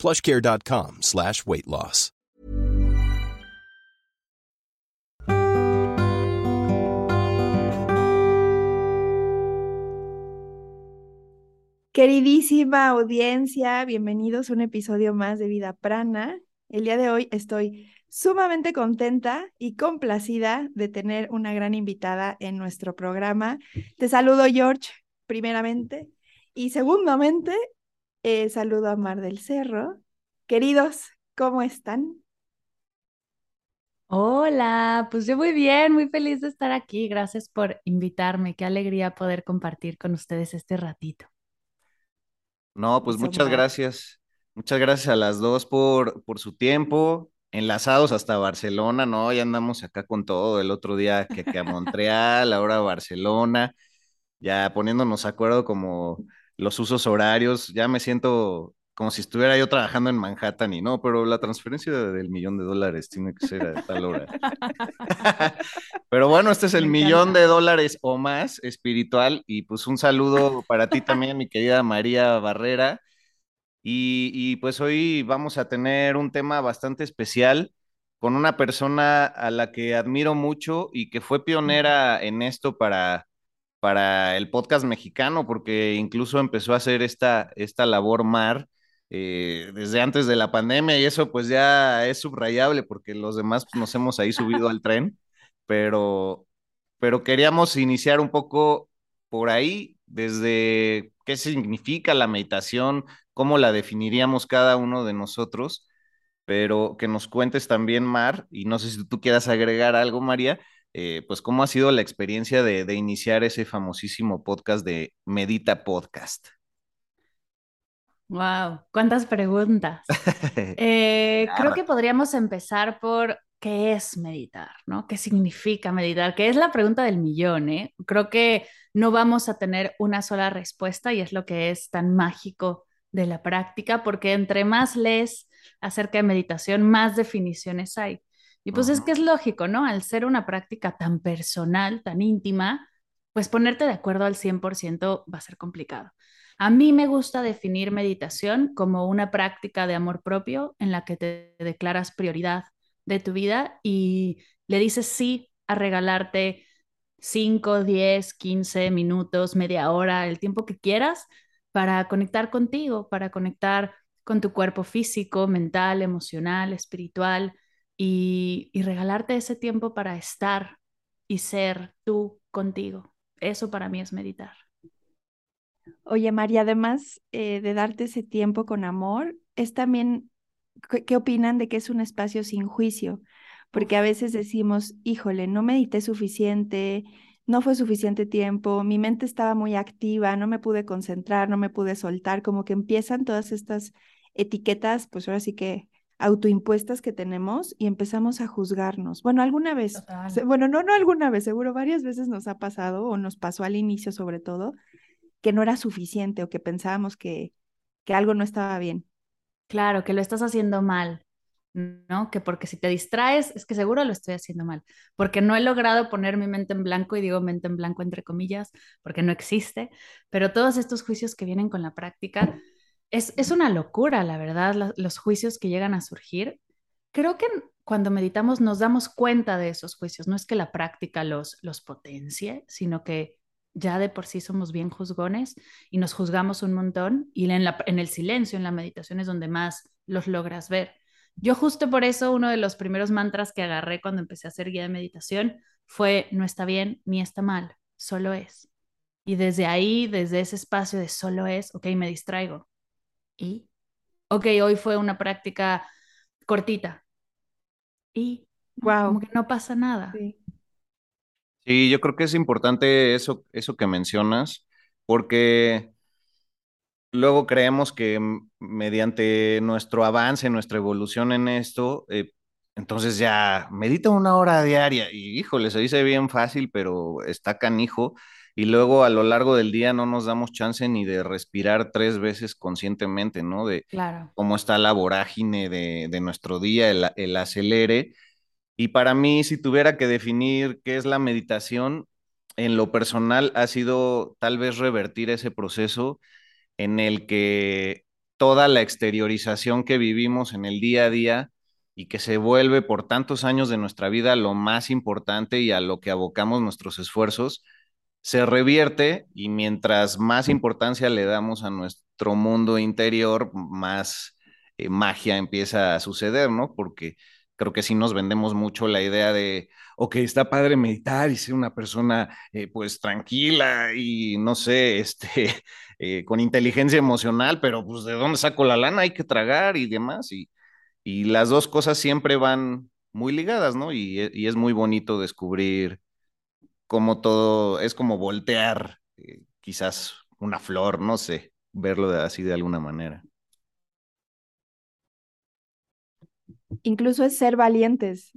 plushcare.com slash weight loss. Queridísima audiencia, bienvenidos a un episodio más de Vida Prana. El día de hoy estoy sumamente contenta y complacida de tener una gran invitada en nuestro programa. Te saludo, George, primeramente. Y segundamente, eh, saludo a Mar del Cerro. Queridos, ¿cómo están? Hola, pues yo muy bien, muy feliz de estar aquí. Gracias por invitarme. Qué alegría poder compartir con ustedes este ratito. No, pues muchas gracias. Muchas gracias a las dos por, por su tiempo. Enlazados hasta Barcelona, ¿no? Ya andamos acá con todo. El otro día que, que a Montreal, ahora a Barcelona, ya poniéndonos de acuerdo como los usos horarios. Ya me siento como si estuviera yo trabajando en Manhattan y no, pero la transferencia del millón de dólares tiene que ser a tal hora. Pero bueno, este es el millón de dólares o más espiritual y pues un saludo para ti también, mi querida María Barrera. Y, y, pues hoy vamos a tener un tema bastante especial con una persona a la que admiro mucho y que fue pionera en esto para, para el podcast mexicano, porque incluso empezó a hacer esta, esta labor Mar eh, desde antes de la pandemia y eso pues ya es subrayable porque los demás pues, nos hemos ahí subido al tren, pero, pero queríamos iniciar un poco por ahí, desde qué significa la meditación, cómo la definiríamos cada uno de nosotros, pero que nos cuentes también, Mar, y no sé si tú quieras agregar algo, María, eh, pues cómo ha sido la experiencia de, de iniciar ese famosísimo podcast de Medita Podcast. Wow, cuántas preguntas. Eh, creo que podríamos empezar por qué es meditar, ¿no? ¿Qué significa meditar? Que es la pregunta del millón, ¿eh? Creo que no vamos a tener una sola respuesta y es lo que es tan mágico de la práctica, porque entre más lees acerca de meditación, más definiciones hay. Y pues es que es lógico, ¿no? Al ser una práctica tan personal, tan íntima, pues ponerte de acuerdo al 100% va a ser complicado. A mí me gusta definir meditación como una práctica de amor propio en la que te declaras prioridad de tu vida y le dices sí a regalarte 5, 10, 15 minutos, media hora, el tiempo que quieras para conectar contigo, para conectar con tu cuerpo físico, mental, emocional, espiritual y, y regalarte ese tiempo para estar y ser tú contigo. Eso para mí es meditar. Oye, María, además eh, de darte ese tiempo con amor, es también, ¿qué, qué opinan de que es un espacio sin juicio? Porque a veces decimos, híjole, no medité suficiente, no fue suficiente tiempo, mi mente estaba muy activa, no me pude concentrar, no me pude soltar, como que empiezan todas estas etiquetas, pues ahora sí que autoimpuestas que tenemos y empezamos a juzgarnos. Bueno, alguna vez, Total. bueno, no, no alguna vez, seguro varias veces nos ha pasado o nos pasó al inicio sobre todo que no era suficiente o que pensábamos que, que algo no estaba bien. Claro, que lo estás haciendo mal, ¿no? Que porque si te distraes, es que seguro lo estoy haciendo mal, porque no he logrado poner mi mente en blanco, y digo mente en blanco entre comillas, porque no existe, pero todos estos juicios que vienen con la práctica, es, es una locura, la verdad, los juicios que llegan a surgir. Creo que cuando meditamos nos damos cuenta de esos juicios, no es que la práctica los, los potencie, sino que ya de por sí somos bien juzgones y nos juzgamos un montón y en, la, en el silencio, en la meditación es donde más los logras ver. Yo justo por eso uno de los primeros mantras que agarré cuando empecé a hacer guía de meditación fue no está bien ni está mal, solo es. Y desde ahí, desde ese espacio de solo es, ok, me distraigo. Y, ok, hoy fue una práctica cortita. Y como Wow. que no pasa nada. Sí. Sí, yo creo que es importante eso, eso que mencionas, porque luego creemos que mediante nuestro avance, nuestra evolución en esto, eh, entonces ya medita una hora diaria y híjole, se dice bien fácil, pero está canijo. Y luego a lo largo del día no nos damos chance ni de respirar tres veces conscientemente, ¿no? De claro. cómo está la vorágine de, de nuestro día, el, el acelere. Y para mí, si tuviera que definir qué es la meditación, en lo personal ha sido tal vez revertir ese proceso en el que toda la exteriorización que vivimos en el día a día y que se vuelve por tantos años de nuestra vida lo más importante y a lo que abocamos nuestros esfuerzos, se revierte y mientras más importancia le damos a nuestro mundo interior, más eh, magia empieza a suceder, ¿no? Porque creo que sí nos vendemos mucho la idea de, ok, está padre meditar y ser una persona eh, pues tranquila y no sé, este, eh, con inteligencia emocional, pero pues de dónde saco la lana, hay que tragar y demás. Y, y las dos cosas siempre van muy ligadas, ¿no? Y, y es muy bonito descubrir cómo todo es como voltear eh, quizás una flor, no sé, verlo de, así de alguna manera. Incluso es ser valientes.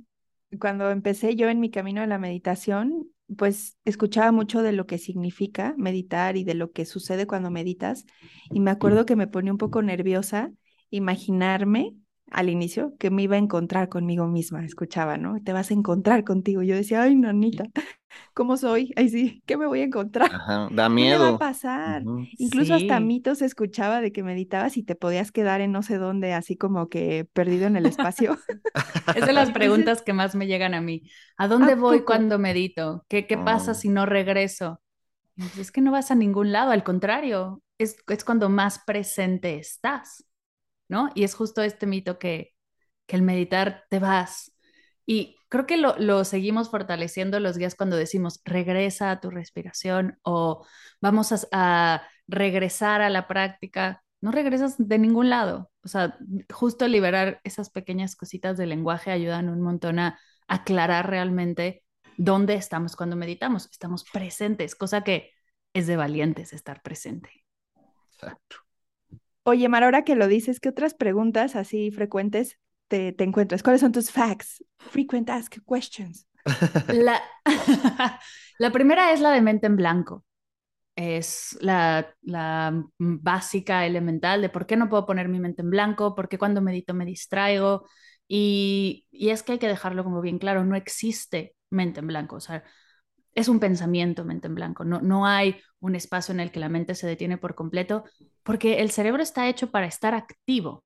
Cuando empecé yo en mi camino de la meditación, pues escuchaba mucho de lo que significa meditar y de lo que sucede cuando meditas. Y me acuerdo que me ponía un poco nerviosa imaginarme al inicio que me iba a encontrar conmigo misma, escuchaba, ¿no? Te vas a encontrar contigo. Yo decía, ay, nanita, ¿cómo soy? Ay, sí, ¿qué me voy a encontrar? Ajá, da miedo. ¿Qué me va a pasar? Incluso hasta mitos escuchaba de que meditabas y te podías quedar en no sé dónde, así como que perdido en el espacio. es de las preguntas que más me llegan a mí. ¿A dónde voy cuando medito? ¿Qué, qué pasa oh. si no regreso? Es que no vas a ningún lado, al contrario, es, es cuando más presente estás. Y es justo este mito que, que el meditar te vas. Y creo que lo, lo, seguimos fortaleciendo los días cuando decimos regresa a tu respiración o vamos a, a, regresar a la práctica. No regresas de ningún lado. O sea, justo liberar esas pequeñas cositas del lenguaje ayudan un montón a aclarar realmente dónde estamos cuando meditamos. Estamos presentes, cosa que es de valientes estar presente. Exacto. Oye, Mar, ahora que lo dices, ¿qué otras preguntas así frecuentes te, te encuentras? ¿Cuáles son tus facts? Frequent ask questions. La, la primera es la de mente en blanco. Es la, la básica, elemental de por qué no puedo poner mi mente en blanco, por qué cuando medito me distraigo. Y, y es que hay que dejarlo como bien claro, no existe mente en blanco. O sea, es un pensamiento mente en blanco, no, no hay un espacio en el que la mente se detiene por completo, porque el cerebro está hecho para estar activo.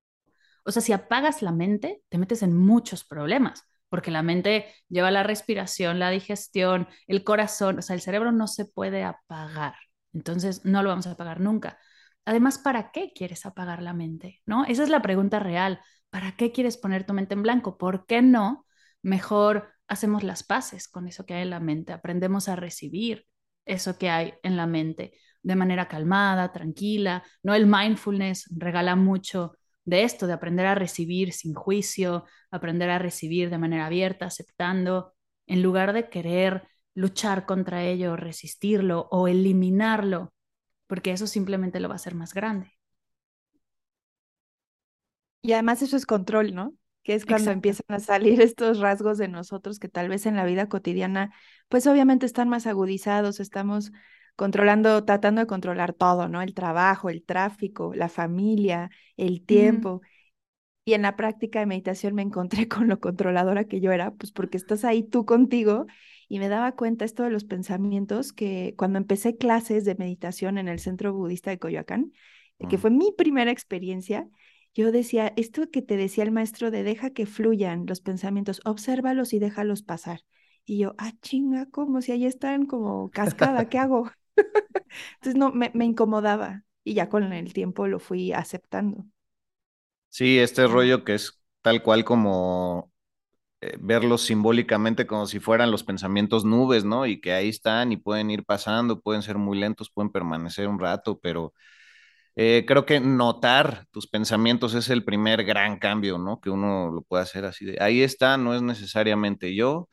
O sea, si apagas la mente, te metes en muchos problemas, porque la mente lleva la respiración, la digestión, el corazón, o sea, el cerebro no se puede apagar, entonces no lo vamos a apagar nunca. Además, ¿para qué quieres apagar la mente? ¿No? Esa es la pregunta real. ¿Para qué quieres poner tu mente en blanco? ¿Por qué no? Mejor hacemos las paces con eso que hay en la mente, aprendemos a recibir eso que hay en la mente de manera calmada, tranquila, ¿no? El mindfulness regala mucho de esto, de aprender a recibir sin juicio, aprender a recibir de manera abierta, aceptando, en lugar de querer luchar contra ello, resistirlo o eliminarlo, porque eso simplemente lo va a hacer más grande. Y además eso es control, ¿no? Que es cuando empiezan a salir estos rasgos de nosotros que tal vez en la vida cotidiana, pues obviamente están más agudizados, estamos controlando, tratando de controlar todo, ¿no? El trabajo, el tráfico, la familia, el tiempo. Y en la práctica de meditación me encontré con lo controladora que yo era, pues porque estás ahí tú contigo y me daba cuenta esto de los pensamientos que cuando empecé clases de meditación en el Centro Budista de Coyoacán, que fue mi primera experiencia, yo decía, esto que te decía el maestro de deja que fluyan los pensamientos, obsérvalos y déjalos pasar. Y yo, ah, chinga, como si ahí están como cascada, ¿qué hago? Entonces no, me, me, incomodaba y ya con el tiempo lo fui aceptando. Sí, este rollo que es tal cual como eh, verlos simbólicamente como si fueran los pensamientos nubes, ¿no? Y que ahí están y pueden ir pasando, pueden ser muy lentos, pueden permanecer un rato, pero eh, creo que notar tus pensamientos es el primer gran cambio, ¿no? Que uno lo puede hacer así de, ahí está, no es necesariamente yo,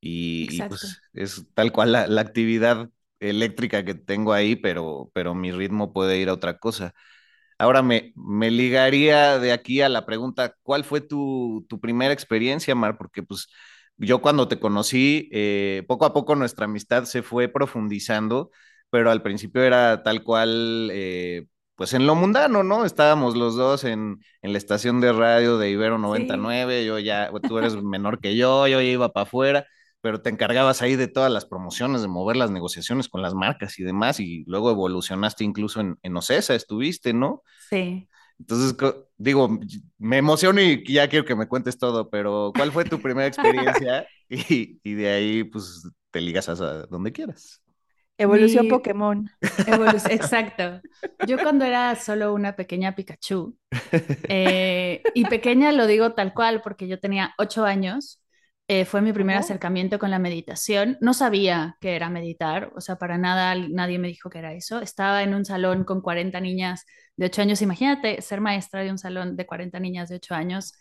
y, pues es tal cual la, actividad eléctrica que tengo ahí, pero, pero mi ritmo puede ir a otra cosa. Ahora me, me ligaría de aquí a la pregunta, ¿cuál fue tu, tu primera experiencia, Mar? Porque pues yo cuando te conocí, eh, poco a poco nuestra amistad se fue profundizando, pero al principio era tal cual, eh, pues en lo mundano, ¿no? Estábamos los dos en, en la estación de radio de Ibero 99, yo ya, tú eres menor que yo, yo ya iba para afuera, pero te encargabas ahí de todas las promociones, de mover las negociaciones con las marcas y demás, y luego evolucionaste incluso en, en Ocesa, estuviste, ¿no? Sí. Entonces, digo, me emociono y ya quiero que me cuentes todo, pero ¿cuál fue tu primera experiencia? Y, y de ahí, pues, te ligas a donde quieras. Evolución Pokémon. exacto. Yo cuando era solo una pequeña Pikachu, eh, y pequeña lo digo tal cual porque yo tenía ocho años, eh, fue mi primer acercamiento con la meditación. No sabía que era meditar, o sea, para nada nadie me dijo que era eso. Estaba en un salón con 40 niñas de 8 años. Imagínate ser maestra de un salón de 40 niñas de 8 años.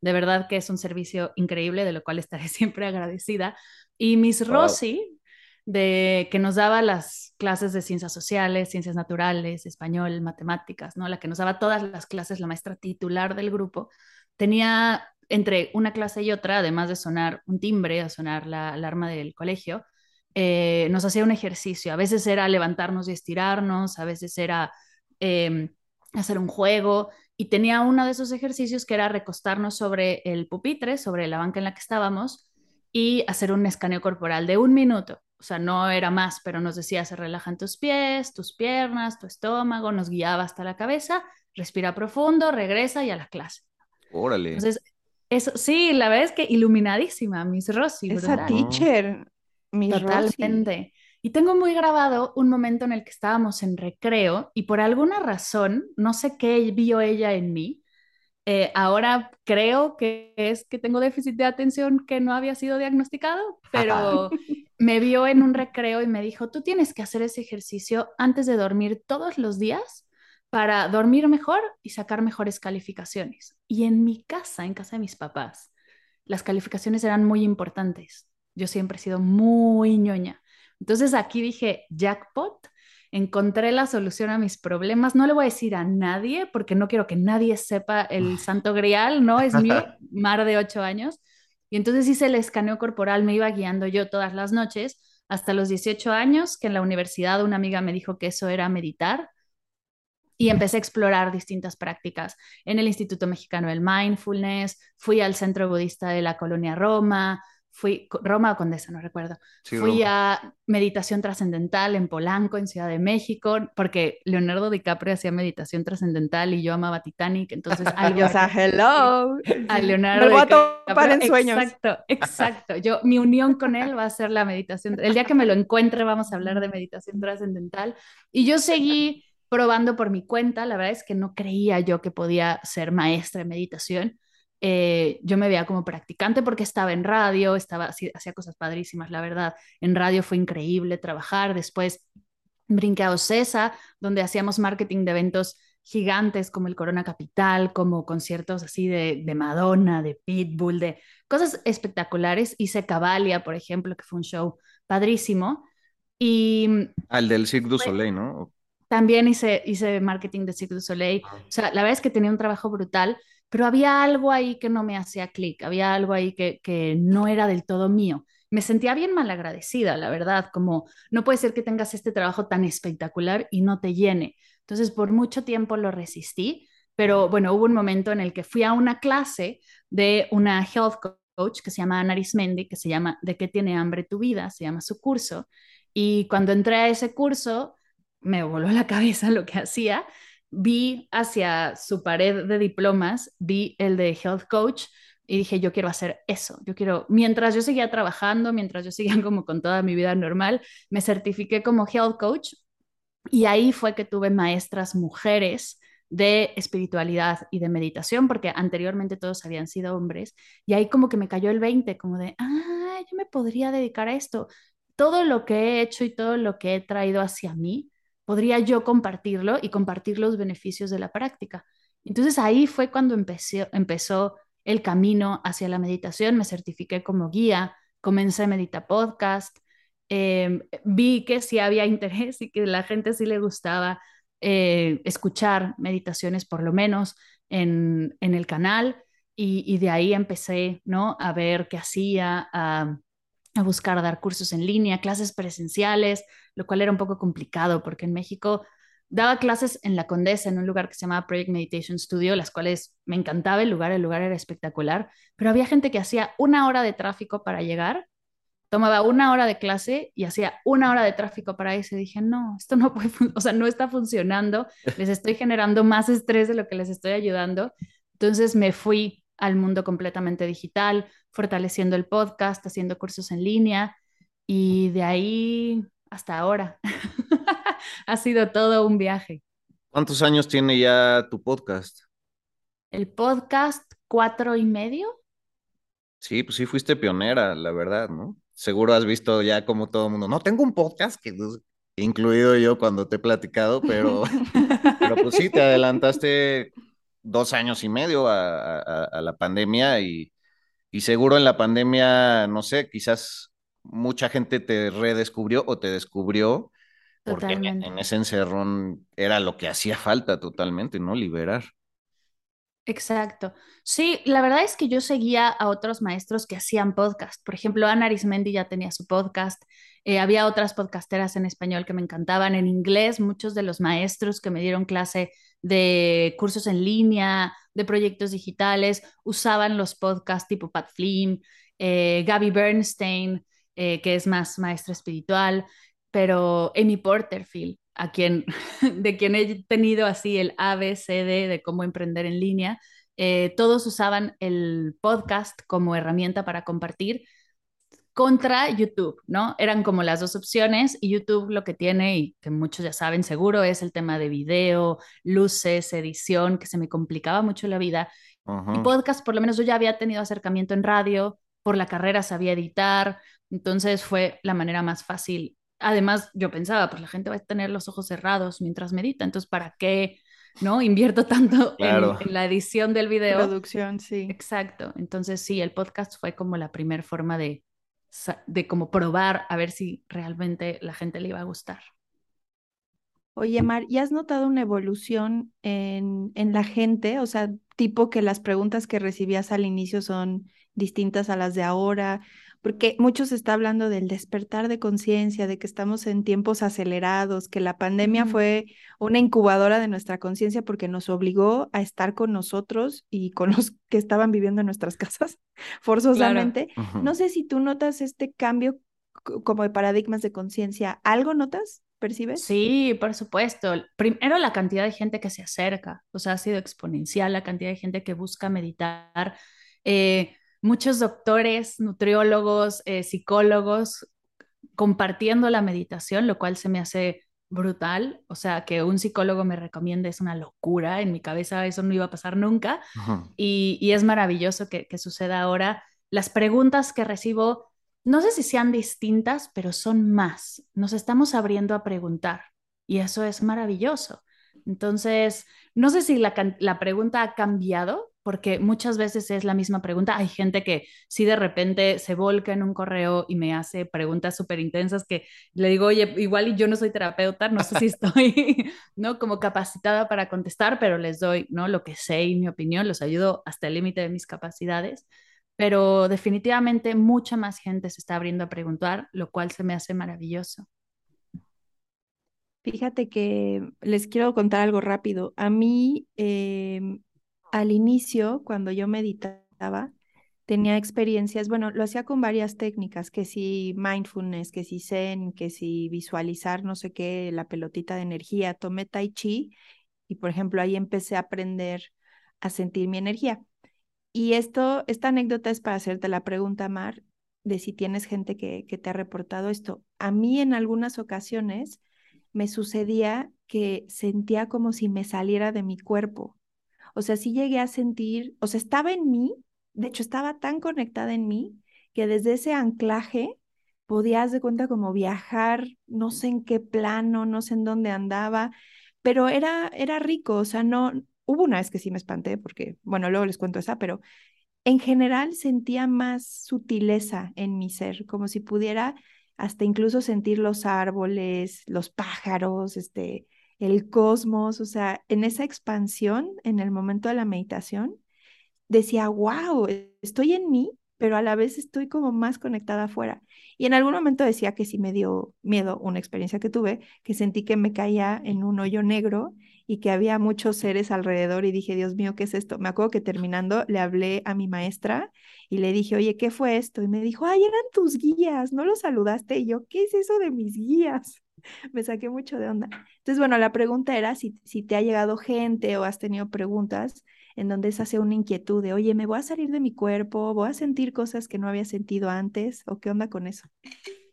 De verdad que es un servicio increíble, de lo cual estaré siempre agradecida. Y Miss Rossi, de, que nos daba las clases de ciencias sociales, ciencias naturales, español, matemáticas, ¿no? La que nos daba todas las clases, la maestra titular del grupo, tenía entre una clase y otra, además de sonar un timbre, a sonar la alarma del colegio, eh, nos hacía un ejercicio. A veces era levantarnos y estirarnos, a veces era em, hacer un juego. Y tenía uno de esos ejercicios que era recostarnos sobre el pupitre, sobre la banca en la que estábamos, y hacer un escaneo corporal de un minuto. O sea, no era más, pero nos decía, se relajan tus pies, tus piernas, tu estómago, nos guiaba hasta la cabeza, respira profundo, regresa y a la clase. Órale. Entonces, eso, sí, la verdad es que iluminadísima, Miss Rosy. Esa teacher, Miss Totalmente. Y tengo muy grabado un momento en el que estábamos en recreo y por alguna razón, no sé qué vio ella en mí, eh, ahora creo que es que tengo déficit de atención que no había sido diagnosticado, pero me vio en un recreo y me dijo, tú tienes que hacer ese ejercicio antes de dormir todos los días para dormir mejor y sacar mejores calificaciones. Y en mi casa, en casa de mis papás, las calificaciones eran muy importantes. Yo siempre he sido muy ñoña. Entonces aquí dije, jackpot, encontré la solución a mis problemas. No le voy a decir a nadie porque no quiero que nadie sepa el santo grial, ¿no? Es mi mar de ocho años. Y entonces hice el escaneo corporal, me iba guiando yo todas las noches hasta los 18 años, que en la universidad una amiga me dijo que eso era meditar y empecé a explorar distintas prácticas. En el Instituto Mexicano del Mindfulness, fui al Centro Budista de la Colonia Roma, fui, Roma o Condesa, no recuerdo. fui a meditación trascendental en Polanco, en Ciudad de México, porque Leonardo DiCaprio hacía meditación trascendental y yo amaba Titanic, entonces algo... o sea, hello. A Leonardo Me voy a topar en sueños. Exacto, exacto. Yo, mi unión con él va a ser la meditación. El día que me lo encuentre vamos a hablar de meditación trascendental. Y yo seguí probando por mi cuenta. La verdad es que no creía yo que podía ser maestra de meditación. Eh, yo me veía como practicante porque estaba en radio, estaba, hacía cosas padrísimas, la verdad. En radio fue increíble trabajar. Después brinqué a Ocesa, donde hacíamos marketing de eventos gigantes como el Corona Capital, como conciertos así de, de Madonna, de Pitbull, de cosas espectaculares. Hice Cavalia, por ejemplo, que fue un show padrísimo. Y... Al del Cirque du Soleil, ¿no? También hice, hice marketing de Cirque du Soleil. O sea, la verdad es que tenía un trabajo brutal, pero había algo ahí que no me hacía clic, había algo ahí que, no era del todo mío. Me sentía bien mal agradecida, la verdad, como no puede ser que tengas este trabajo tan espectacular y no te llene. Entonces, por mucho tiempo lo resistí, pero bueno, hubo un momento en el que fui a una clase de una health coach que se llama Ana Arismendi, que se llama ¿De qué tiene hambre tu vida? Se llama su curso. Y cuando entré a ese curso, me voló la cabeza lo que hacía. Vi hacia su pared de diplomas, vi el de Health Coach y dije, yo quiero hacer eso, yo quiero, mientras yo seguía trabajando, mientras yo seguía como con toda mi vida normal, me certifiqué como Health Coach y ahí fue que tuve maestras mujeres de espiritualidad y de meditación, porque anteriormente todos habían sido hombres, y ahí como que me cayó el 20, como de, ah, yo me podría dedicar a esto. Todo lo que he hecho y todo lo que he traído hacia mí podría yo compartirlo y compartir los beneficios de la práctica. Entonces ahí fue cuando empecé, empezó el camino hacia la meditación, me certifiqué como guía, comencé a meditar podcast, em, vi que sí había interés y que la gente sí le gustaba eh, escuchar meditaciones por lo menos en, el canal y, de ahí empecé, ¿no? A ver qué hacía, a, a buscar dar cursos en línea, clases presenciales, lo cual era un poco complicado porque en México daba clases en la Condesa, en un lugar que se llamaba Project Meditation Studio, las cuales me encantaba el lugar, el lugar era espectacular, pero había gente que hacía una hora de tráfico para llegar, tomaba una hora de clase y hacía una hora de tráfico para irse. Dije, no, esto no puede, o sea, no está funcionando, les estoy generando más estrés de lo que les estoy ayudando. Entonces me fui al mundo completamente digital, fortaleciendo el podcast, haciendo cursos en línea y de ahí hasta ahora. ha sido todo un viaje. ¿Cuántos años tiene ya tu podcast? El podcast cuatro y medio. Sí, pues sí fuiste pionera, la verdad, ¿no? Seguro has visto ya como todo el mundo, no, tengo un podcast que incluido yo cuando te he platicado, pero, pero pues sí, te adelantaste dos años y medio a, la pandemia y, y seguro en la pandemia, no sé, quizás mucha gente te redescubrió o te descubrió porque en ese encerrón era lo que hacía falta totalmente, ¿no? Liberar. Exacto. Sí, la verdad es que yo seguía a otros maestros que hacían podcast. Por ejemplo, Ana Arismendi ya tenía su podcast. Eh, había otras podcasteras en español que me encantaban. En inglés, muchos de los maestros que me dieron clase de cursos en línea, de proyectos digitales, usaban los podcasts tipo Pat Flynn, eh, Gaby Bernstein, eh, que es más maestra espiritual pero Amy Porterfield, a quien, de quien he tenido así el ABCD de cómo emprender en línea, eh, todos usaban el podcast como herramienta para compartir contra YouTube, ¿no? Eran como las dos opciones y YouTube lo que tiene, y que muchos ya saben seguro, es el tema de video, luces, edición, que se me complicaba mucho la vida. Y podcast, por lo menos yo ya había tenido acercamiento en radio, por la carrera sabía editar, entonces fue la manera más fácil además yo pensaba, pues la gente va a tener los ojos cerrados mientras medita, entonces ¿para qué no invierto tanto en, la edición del video? Producción, sí. Exacto. Entonces sí, el podcast fue como la primera forma de, de como probar a ver si realmente la gente le iba a gustar. Oye, Mar, ¿y has notado una evolución en, en la gente? O sea, tipo que las preguntas que recibías al inicio son distintas a las de ahora porque muchos está hablando del despertar de conciencia, de que estamos en tiempos acelerados, que la pandemia fue una incubadora de nuestra conciencia porque nos obligó a estar con nosotros y con los que estaban viviendo en nuestras casas forzosamente. No sé si tú notas este cambio como de paradigmas de conciencia. ¿Algo notas? ¿Percibes? Sí, por supuesto. Primero la cantidad de gente que se acerca, o sea, ha sido exponencial la cantidad de gente que busca meditar. Eh, muchos doctores, nutriólogos, eh, psicólogos compartiendo la meditación, lo cual se me hace brutal. O sea, que un psicólogo me recomiende es una locura. En mi cabeza eso no iba a pasar nunca. y, es maravilloso que, que suceda ahora. Las preguntas que recibo, no sé si sean distintas, pero son más. Nos estamos abriendo a preguntar y eso es maravilloso. Entonces, no sé si la, la pregunta ha cambiado, porque muchas veces es la misma pregunta. Hay gente que si de repente se volca en un correo y me hace preguntas súper intensas que le digo, oye, igual y yo no soy terapeuta, no sé si estoy, ¿no? Como capacitada para contestar, pero les doy, ¿no? Lo que sé y mi opinión, los ayudo hasta el límite de mis capacidades. Pero definitivamente mucha más gente se está abriendo a preguntar, lo cual se me hace maravilloso. Fíjate que les quiero contar algo rápido. A mí, em, al inicio, cuando yo meditaba, tenía experiencias, bueno, lo hacía con varias técnicas, que si mindfulness, que si zen, que si visualizar, no sé qué, la pelotita de energía, tomé tai chi y, por ejemplo, ahí empecé a aprender a sentir mi energía. Y esto, esta anécdota es para hacerte la pregunta, Mar, de si tienes gente que, que te ha reportado esto. A mí en algunas ocasiones me sucedía que sentía como si me saliera de mi cuerpo. O sea, sí llegué a sentir, o sea, estaba en mí, de hecho estaba tan conectada en mí que desde ese anclaje podías de cuenta como viajar, no sé en qué plano, no sé en dónde andaba, pero era, era rico, o sea, no, hubo una vez que sí me espanté porque, bueno, luego les cuento esa, pero en general sentía más sutileza en mi ser, como si pudiera hasta incluso sentir los árboles, los pájaros, este, el cosmos, o sea, en esa expansión, en el momento de la meditación, decía, wow, estoy en mí, pero a la vez estoy como más conectada afuera. Y en algún momento decía que sí me dio miedo una experiencia que tuve, que sentí que me caía en un hoyo negro y que había muchos seres alrededor y dije, Dios mío, ¿qué es esto? Me acuerdo que terminando le hablé a mi maestra y le dije, oye, ¿qué fue esto? Y me dijo, ay, eran tus guías, ¿no los saludaste? Y yo, ¿qué es eso de mis guías? me saqué mucho de onda. Entonces, bueno, la pregunta era si, si te ha llegado gente o has tenido preguntas en donde esa sea una inquietud de, oye, me voy a salir de mi cuerpo, voy a sentir cosas que no había sentido antes, o qué onda con eso.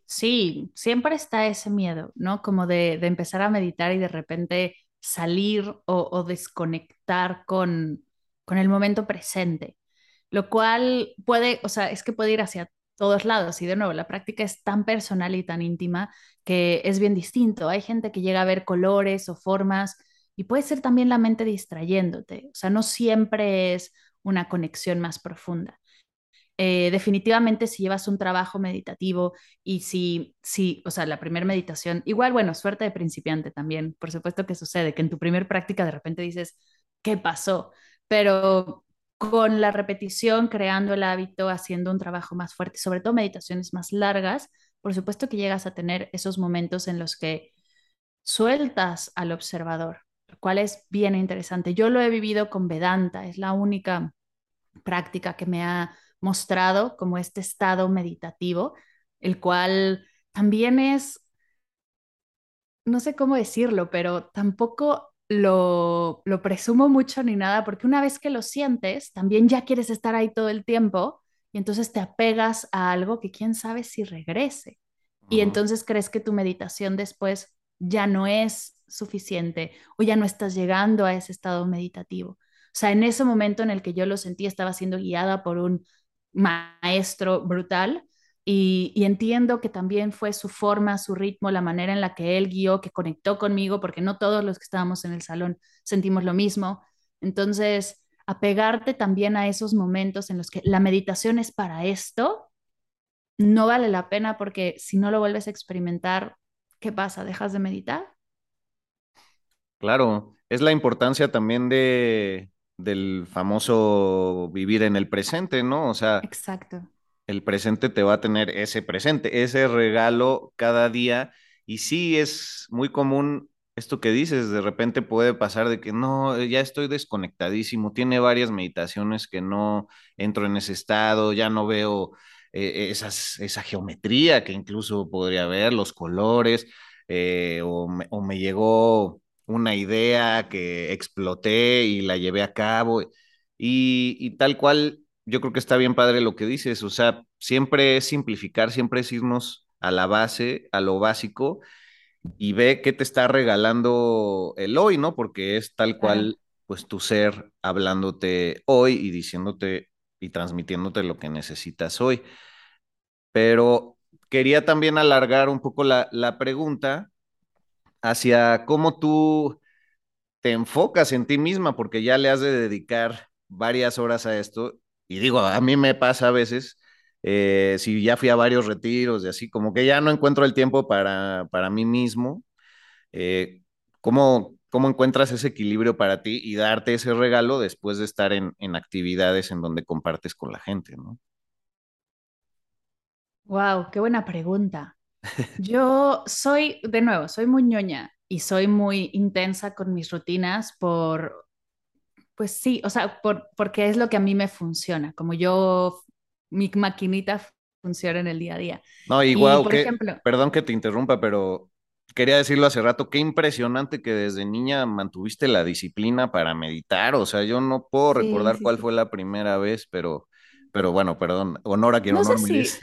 Sí, siempre está ese miedo, ¿no? Como de, de empezar a meditar y de repente salir o, o desconectar con, con el momento presente, lo cual puede, o sea, es que puede ir hacia todos lados. Y de nuevo, la práctica es tan personal y tan íntima que es bien distinto. Hay gente que llega a ver colores o formas y puede ser también la mente distrayéndote. O sea, no siempre es una conexión más profunda. Eh, definitivamente si llevas un trabajo meditativo y si, si, o sea, la primera meditación, igual, bueno, suerte de principiante también, por supuesto que sucede, que en tu primera práctica de repente dices, ¿qué pasó? Pero con la repetición, creando el hábito, haciendo un trabajo más fuerte, sobre todo meditaciones más largas, por supuesto que llegas a tener esos momentos en los que sueltas al observador, lo cual es bien interesante. Yo lo he vivido con Vedanta, es la única práctica que me ha mostrado como este estado meditativo, el cual también es, no sé cómo decirlo, pero tampoco lo, lo presumo mucho ni nada, porque una vez que lo sientes, también ya quieres estar ahí todo el tiempo y entonces te apegas a algo que quién sabe si regrese. Y entonces crees que tu meditación después ya no es suficiente o ya no estás llegando a ese estado meditativo. O sea, en ese momento en el que yo lo sentí, estaba siendo guiada por un maestro brutal y, entiendo que también fue su forma, su ritmo, la manera en la que él guió, que conectó conmigo, porque no todos los que estábamos en el salón sentimos lo mismo. Entonces, apegarte también a esos momentos en los que la meditación es para esto, no vale la pena porque si no lo vuelves a experimentar, ¿qué pasa? ¿Dejas de meditar? Claro, es la importancia también de, del famoso vivir en el presente, ¿no? O sea, Exacto el presente te va a tener ese presente, ese regalo cada día. Y sí es muy común esto que dices, de repente puede pasar de que no, ya estoy desconectadísimo, tiene varias meditaciones que no entro en ese estado, ya no veo eh, esas, esa geometría que incluso podría ver, los colores, eh, o, me, llegó una idea que exploté y la llevé a cabo. Y, y tal cual yo creo que está bien padre lo que dices, o sea, siempre es simplificar, siempre es irnos a la base, a lo básico, y ve qué te está regalando el hoy, ¿no? Porque es tal cual, pues tu ser hablándote hoy y diciéndote y transmitiéndote lo que necesitas hoy. Pero quería también alargar un poco la, la pregunta hacia cómo tú te enfocas en ti misma, porque ya le has de dedicar varias horas a esto y digo, a mí me pasa a veces, eh, si ya fui a varios retiros y así, como que ya no encuentro el tiempo para, para mí mismo. Eh, ¿cómo, ¿Cómo encuentras ese equilibrio para ti y darte ese regalo después de estar en, en actividades en donde compartes con la gente, ¿no? Wow, qué buena pregunta. Yo soy, de nuevo, soy muy ñoña y soy muy intensa con mis rutinas por pues sí, o sea, por, porque es lo que a mí me funciona, como yo, mi maquinita funciona en el día a día. No, igual, por ejemplo, perdón que te interrumpa, pero quería decirlo hace rato, qué impresionante que desde niña mantuviste la disciplina para meditar, o sea, yo no puedo recordar cuál fue la primera vez, pero... Pero bueno, perdón, honor a quien no honor sé si,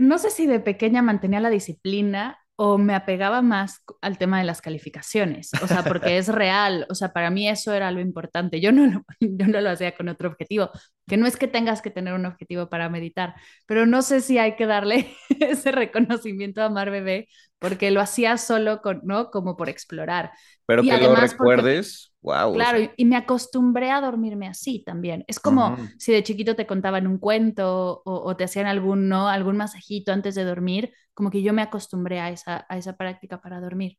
No sé si de pequeña mantenía la disciplina o me apegaba más al tema de las calificaciones, o sea, porque es real, o sea, para mí eso era lo importante, yo no lo, yo no lo hacía con otro objetivo, que no es que tengas que tener un objetivo para meditar, pero no sé si hay que darle ese reconocimiento a Mar Bebé, porque lo hacía solo con, ¿no? Como por explorar. Pero que lo recuerdes, wow. Claro, y me acostumbré a dormirme así también. Es como si de chiquito te contaban un cuento o, te hacían algún, ¿no? algún masajito antes de dormir, como que yo me acostumbré a esa, a esa práctica para dormir.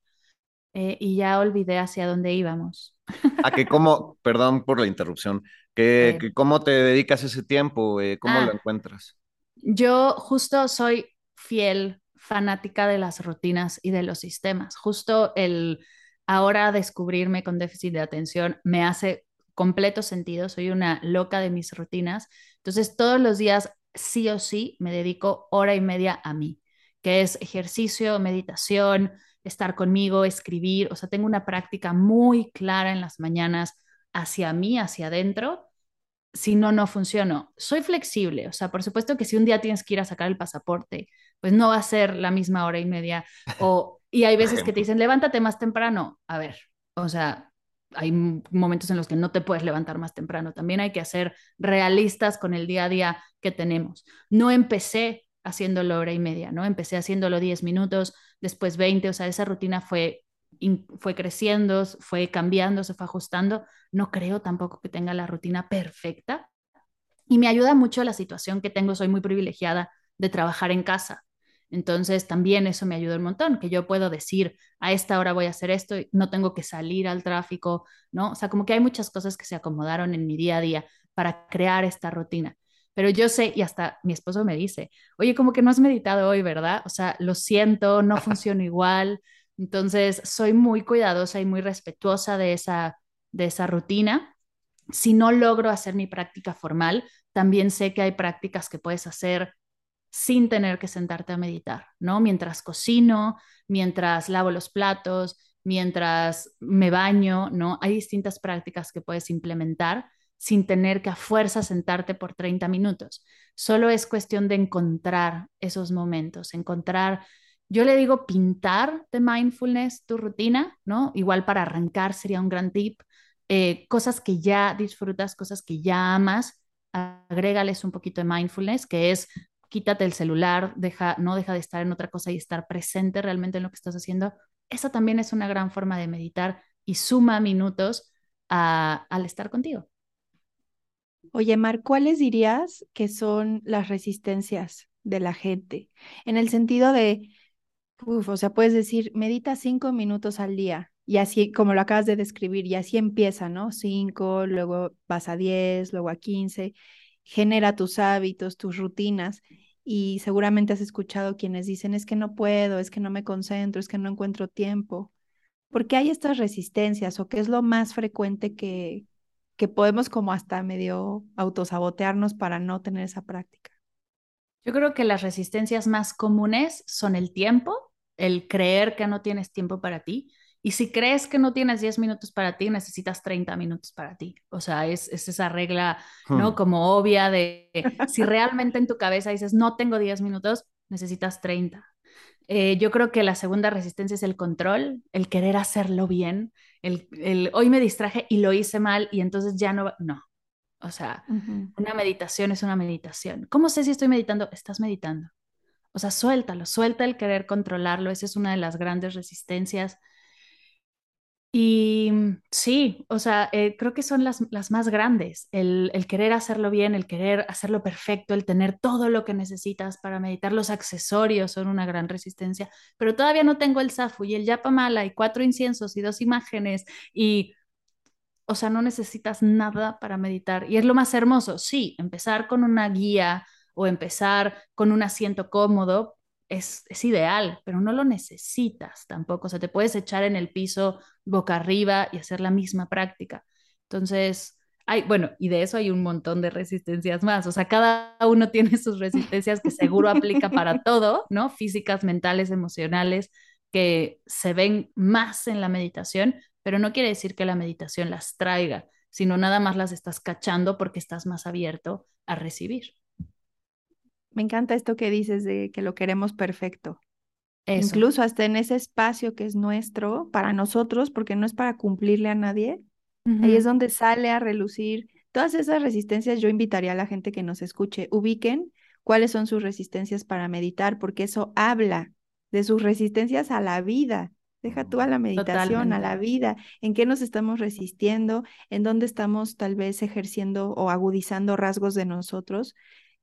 Eh, y ya olvidé hacia dónde íbamos. A que cómo, perdón por la interrupción, que, que cómo te dedicas ese tiempo, eh, cómo Ah. lo encuentras. Yo justo soy fiel fanática de las rutinas y de los sistemas. Justo el ahora descubrirme con déficit de atención me hace completo sentido. Soy una loca de mis rutinas. Entonces, todos los días, sí o sí, me dedico hora y media a mí, que es ejercicio, meditación, estar conmigo, escribir. O sea, tengo una práctica muy clara en las mañanas hacia mí, hacia adentro si no, no funciono. Soy flexible, o sea, por supuesto que si un día tienes que ir a sacar el pasaporte, pues no va a ser la misma hora y media. O, y hay veces que te dicen, levántate más temprano. A ver, o sea, hay momentos en los que no te puedes levantar más temprano. También hay que ser realistas con el día a día que tenemos. No empecé haciéndolo hora y media, ¿no? Empecé haciéndolo 10 minutos, después 20, o sea, esa rutina fue fue creciendo, fue cambiando, se fue ajustando. No creo tampoco que tenga la rutina perfecta. Y me ayuda mucho la situación que tengo. Soy muy privilegiada de trabajar en casa. Entonces también eso me ayuda un montón, que yo puedo decir, a esta hora voy a hacer esto y no tengo que salir al tráfico, ¿no? O sea, como que hay muchas cosas que se acomodaron en mi día a día para crear esta rutina. Pero yo sé, y hasta mi esposo me dice, oye, como que no has meditado hoy, ¿verdad? O sea, lo siento, no funciona igual. Entonces, soy muy cuidadosa y muy respetuosa de esa, de esa rutina. Si no logro hacer mi práctica formal, también sé que hay prácticas que puedes hacer sin tener que sentarte a meditar, ¿no? Mientras cocino, mientras lavo los platos, mientras me baño, ¿no? Hay distintas prácticas que puedes implementar sin tener que a fuerza sentarte por 30 minutos. Solo es cuestión de encontrar esos momentos, encontrar yo le digo pintar de mindfulness tu rutina, ¿no? Igual para arrancar sería un gran tip. Eh, cosas que ya disfrutas, cosas que ya amas, agrégales un poquito de mindfulness, que es quítate el celular, deja, no deja de estar en otra cosa y estar presente realmente en lo que estás haciendo. Esa también es una gran forma de meditar y suma minutos al estar contigo. Oye, Mar, ¿cuáles dirías que son las resistencias de la gente? En el sentido de, uf, o sea, puedes decir, medita cinco minutos al día y así, como lo acabas de describir, y así empieza, ¿no? Cinco, luego vas a diez, luego a quince, genera tus hábitos, tus rutinas y seguramente has escuchado quienes dicen, es que no puedo, es que no me concentro, es que no encuentro tiempo. ¿Por qué hay estas resistencias o qué es lo más frecuente que, que podemos como hasta medio autosabotearnos para no tener esa práctica? Yo creo que las resistencias más comunes son el tiempo, el creer que no tienes tiempo para ti. Y si crees que no tienes 10 minutos para ti, necesitas 30 minutos para ti. O sea, es, es esa regla, ¿no? Hmm. Como obvia de si realmente en tu cabeza dices, no tengo 10 minutos, necesitas 30. Eh, yo creo que la segunda resistencia es el control, el querer hacerlo bien, el, el hoy me distraje y lo hice mal y entonces ya no, va- no. O sea, una meditación es una meditación. ¿Cómo sé si estoy meditando? Estás meditando. O sea, suéltalo, suelta el querer controlarlo. Esa es una de las grandes resistencias. Y mm, sí, o sea, eh, creo que son las, las más grandes. El, el querer hacerlo bien, el querer hacerlo perfecto, el tener todo lo que necesitas para meditar. Los accesorios son una gran resistencia, pero todavía no tengo el zafu y el yapamala y cuatro inciensos y dos imágenes y o sea, no necesitas nada para meditar. Y es lo más hermoso, sí, empezar con una guía o empezar con un asiento cómodo es, es ideal, pero no lo necesitas tampoco. O sea, te puedes echar en el piso boca arriba y hacer la misma práctica. Entonces, hay, bueno, y de eso hay un montón de resistencias más. O sea, cada uno tiene sus resistencias que seguro aplica para todo, ¿no? Físicas, mentales, emocionales, que se ven más en la meditación, pero no quiere decir que la meditación las traiga, sino nada más las estás cachando porque estás más abierto a recibir. Me encanta esto que dices de que lo queremos perfecto. Eso. Incluso hasta en ese espacio que es nuestro, para nosotros, porque no es para cumplirle a nadie, ahí es donde sale a relucir todas esas resistencias. Yo invitaría a la gente que nos escuche, ubiquen cuáles son sus resistencias para meditar, porque eso habla de sus resistencias a la vida. Deja tú a la meditación, a la vida, en qué nos estamos resistiendo, en dónde estamos tal vez ejerciendo o agudizando rasgos de nosotros.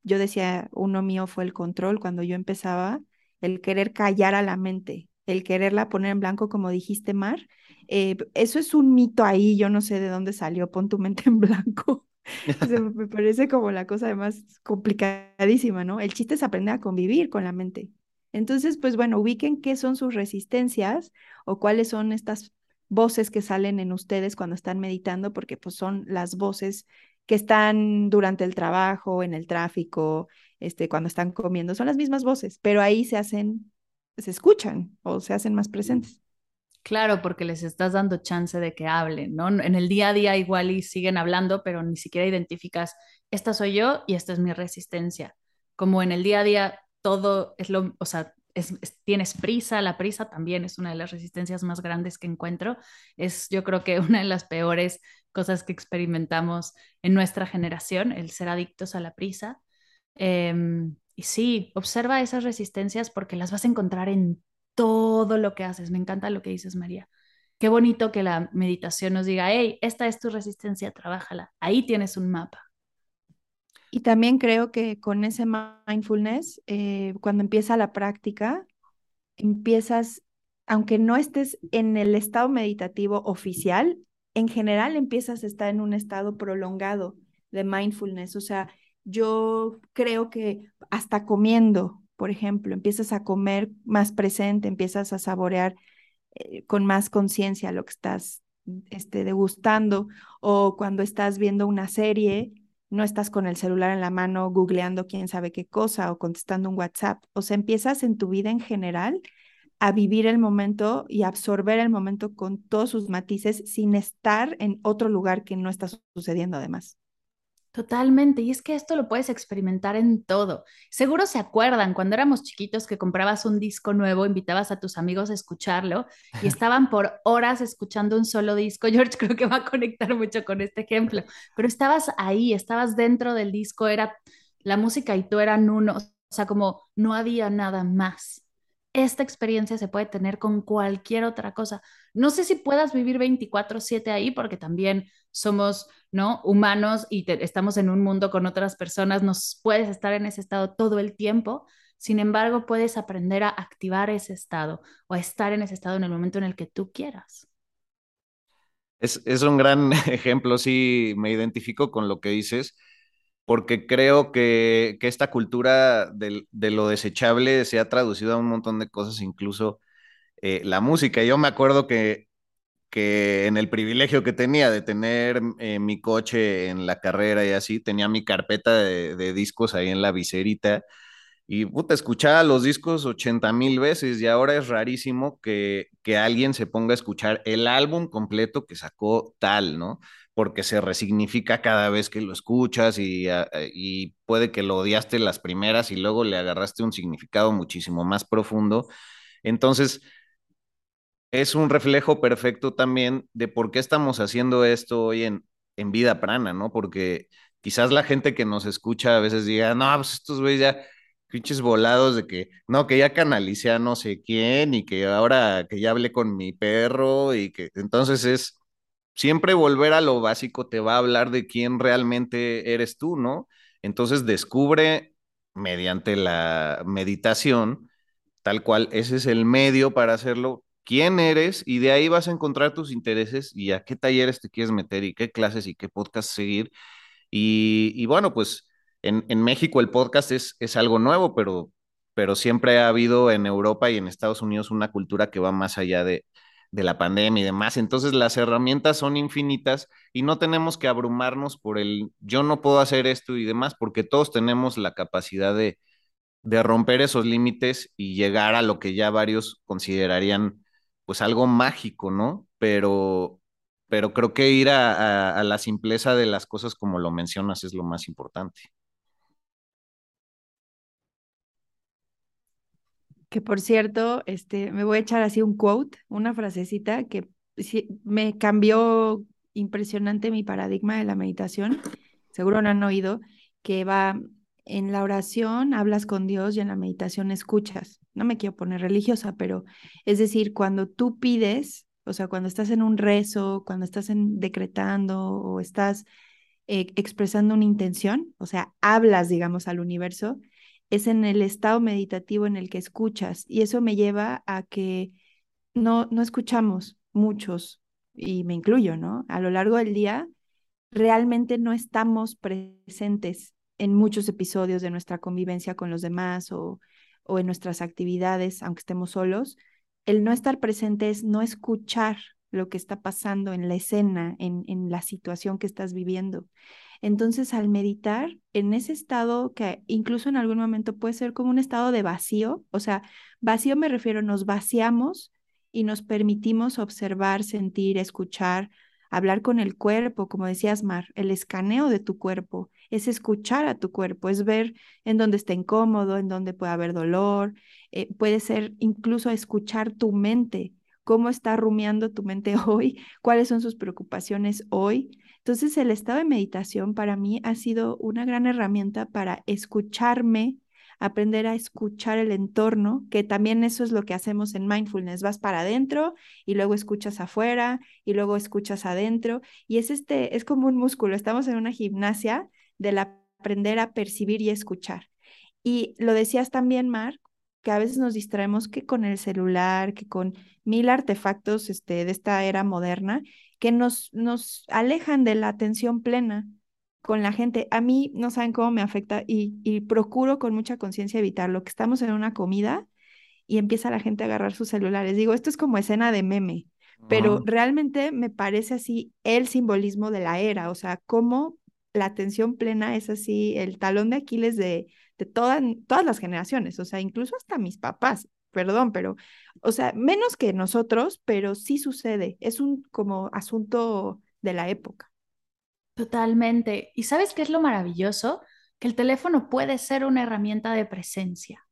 Yo decía, uno mío fue el control cuando yo empezaba, el querer callar a la mente, el quererla poner en blanco, como dijiste, Mar. Eh, eso es un mito ahí, yo no sé de dónde salió, pon tu mente en blanco. me parece como la cosa más complicadísima, ¿no? El chiste es aprender a convivir con la mente. Entonces, pues bueno, ubiquen qué son sus resistencias o cuáles son estas voces que salen en ustedes cuando están meditando, porque pues son las voces que están durante el trabajo, en el tráfico, este, cuando están comiendo, son las mismas voces, pero ahí se hacen, se escuchan o se hacen más presentes. Claro, porque les estás dando chance de que hablen, ¿no? En el día a día igual y siguen hablando, pero ni siquiera identificas, esta soy yo y esta es mi resistencia. Como en el día a día todo es lo, o sea, tienes prisa, la prisa también es una de las resistencias más grandes que encuentro. Es yo creo que una de las peores cosas que experimentamos en nuestra generación, el ser adictos a la prisa. Em, y sí, observa esas resistencias porque las vas a encontrar en todo lo que haces. Me encanta lo que dices, María. Qué bonito que la meditación nos diga, hey, esta es tu resistencia, trabájala. Ahí tienes un mapa. Y también creo que con ese mindfulness, eh, cuando empieza la práctica, empiezas, aunque no estés en el estado meditativo oficial, en general empiezas a estar en un estado prolongado de mindfulness. O sea, yo creo que hasta comiendo, por ejemplo, empiezas a comer más presente, empiezas a saborear eh, con más conciencia lo que estás este, degustando, o cuando estás viendo una serie, no estás con el celular en la mano googleando quién sabe qué cosa o contestando un WhatsApp. O sea, empiezas en tu vida en general a vivir el momento y absorber el momento con todos sus matices sin estar en otro lugar que no está sucediendo además. Totalmente, y es que esto lo puedes experimentar en todo. Seguro se acuerdan cuando éramos chiquitos que comprabas un disco nuevo, invitabas a tus amigos a escucharlo y estaban por horas escuchando un solo disco. George creo que va a conectar mucho con este ejemplo, pero estabas ahí, estabas dentro del disco, era la música y tú eran uno, o sea, como no había nada más esta experiencia se puede tener con cualquier otra cosa. No sé si puedas vivir 24/7 ahí porque también somos, ¿no? humanos y estamos en un mundo con otras personas, nos puedes estar en ese estado todo el tiempo. Sin embargo, puedes aprender a activar ese estado o a estar en ese estado en el momento en el que tú quieras. Es, es un gran ejemplo, sí, me identifico con lo que dices porque creo que, esta cultura de, lo desechable se ha traducido a un montón de cosas, incluso eh, la música. Yo me acuerdo que, que en el privilegio que tenía de tener eh, mi coche en la carrera y así, tenía mi carpeta de, discos ahí en la viserita y puta, escuchaba los discos 80 mil veces y ahora es rarísimo que, que alguien se ponga a escuchar el álbum completo que sacó tal, ¿no? Porque se resignifica cada vez que lo escuchas ah, y, puede que lo odiaste las primeras y luego le agarraste un significado muchísimo más profundo. Entonces, es un reflejo perfecto también de por qué estamos haciendo esto hoy en, en vida prana, ¿no? Porque quizás la gente que nos escucha a veces diga, no, pues estos güeyes ya pinches volados de que, no, que ya canalicé a no sé quién y que ahora que ya hablé con mi perro y que entonces es siempre volver a lo básico te va a hablar de quién realmente eres tú, ¿no? Entonces descubre mediante la meditación, tal cual, ese es el medio para hacerlo, quién eres y de ahí vas a encontrar tus intereses y a qué talleres te quieres meter y qué clases y qué podcast seguir. Y, bueno, pues en, México el podcast es, algo nuevo, pero siempre ha habido en Europa y en Estados Unidos una cultura que va más allá de, de la pandemia y demás. Entonces las herramientas son infinitas y no tenemos que abrumarnos por el yo no puedo hacer esto y demás, porque todos tenemos la capacidad de, romper esos límites y llegar a lo que ya varios considerarían pues algo mágico, ¿no? Pero, pero creo que ir a la simpleza de las cosas como lo mencionas es lo más importante. Que por cierto, este, me voy a echar así un quote, una frasecita que me cambió impresionante mi paradigma de la meditación. Seguro no han oído que va en la oración hablas con Dios y en la meditación escuchas. No me quiero poner religiosa, pero es decir, cuando tú pides, o sea, cuando estás en un rezo, cuando estás en, decretando o estás eh, expresando una intención, o sea, hablas, digamos, al universo, es en el estado meditativo en el que escuchas y eso me lleva a que no, no escuchamos muchos, y me incluyo, ¿no? A lo largo del día, realmente no estamos presentes en muchos episodios de nuestra convivencia con los demás o, o en nuestras actividades, aunque estemos solos. El no estar presente es no escuchar lo que está pasando en la escena, en, en la situación que estás viviendo. Entonces, al meditar en ese estado que incluso en algún momento puede ser como un estado de vacío, o sea, vacío me refiero, nos vaciamos y nos permitimos observar, sentir, escuchar, hablar con el cuerpo, como decías, Mar, el escaneo de tu cuerpo, es escuchar a tu cuerpo, es ver en dónde está incómodo, en dónde puede haber dolor, eh, puede ser incluso escuchar tu mente, cómo está rumiando tu mente hoy, cuáles son sus preocupaciones hoy. Entonces, el estado de meditación para mí ha sido una gran herramienta para escucharme, aprender a escuchar el entorno, que también eso es lo que hacemos en mindfulness, vas para adentro y luego escuchas afuera y luego escuchas adentro y es este es como un músculo, estamos en una gimnasia del aprender a percibir y escuchar. Y lo decías también, Mar, que a veces nos distraemos que con el celular, que con mil artefactos este, de esta era moderna que nos, nos alejan de la atención plena con la gente. A mí no saben cómo me afecta y, y procuro con mucha conciencia evitarlo, que estamos en una comida y empieza la gente a agarrar sus celulares. Digo, esto es como escena de meme, pero realmente me parece así el simbolismo de la era, o sea, cómo la atención plena es así el talón de Aquiles de, de todas las generaciones, o sea, incluso hasta mis papás perdón, pero, o sea, menos que nosotros, pero sí sucede. Es un como asunto de la época. Totalmente. ¿Y sabes qué es lo maravilloso? Que el teléfono puede ser una herramienta de presencia.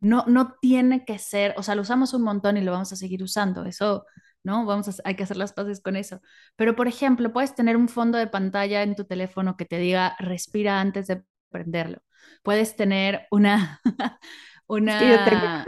No, no tiene que ser, o sea, lo usamos un montón y lo vamos a seguir usando. Eso, ¿no? Vamos a, hay que hacer las paces con eso. Pero, por ejemplo, puedes tener un fondo de pantalla en tu teléfono que te diga respira antes de prenderlo. Puedes tener una, una,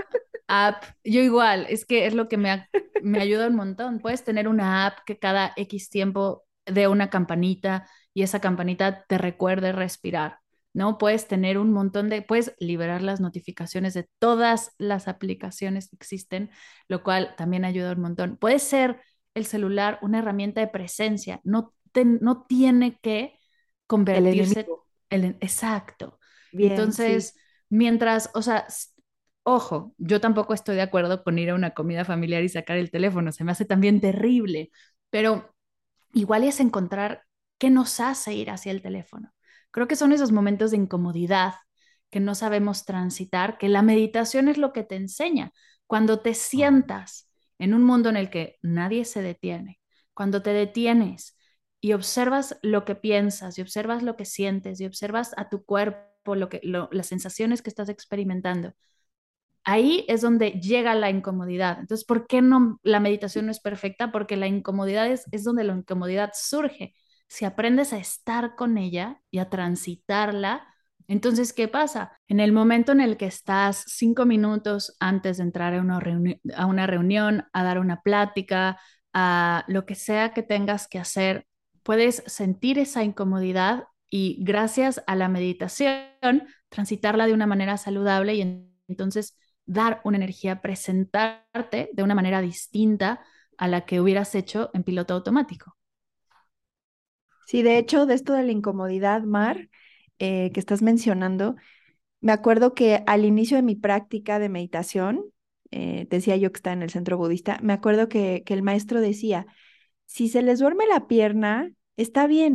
app, yo igual, es que es lo que me, me ayuda un montón. Puedes tener una app que cada X tiempo dé una campanita y esa campanita te recuerde respirar, ¿no? Puedes tener un montón de, puedes liberar las notificaciones de todas las aplicaciones que existen, lo cual también ayuda un montón. Puede ser el celular una herramienta de presencia, no, no tiene que convertirse el. Exacto. Entonces, mientras, o sea, Ojo, yo tampoco estoy de acuerdo con ir a una comida familiar y sacar el teléfono, se me hace también terrible, pero igual es encontrar qué nos hace ir hacia el teléfono. Creo que son esos momentos de incomodidad que no sabemos transitar, que la meditación es lo que te enseña. Cuando te sientas en un mundo en el que nadie se detiene, cuando te detienes y observas lo que piensas y observas lo que sientes y observas a tu cuerpo, lo que, las sensaciones que estás experimentando, ahí es donde llega la incomodidad. Entonces, ¿por qué no la meditación no es perfecta? Porque la incomodidad es, es donde la incomodidad surge. Si aprendes a estar con ella y a transitarla, entonces, ¿qué pasa? En el momento en el que estás cinco minutos antes de entrar a una, a una reunión, a dar una plática, a lo que sea que tengas que hacer, puedes sentir esa incomodidad y gracias a la meditación, transitarla de una manera saludable y entonces dar una energía, presentarte de una manera distinta a la que hubieras hecho en piloto automático. Sí, de hecho, de esto de la incomodidad, Mar, eh, que estás mencionando, me acuerdo que al inicio de mi práctica de meditación, eh, decía yo que está en el centro budista, me acuerdo que, que el maestro decía, si se les duerme la pierna, está bien.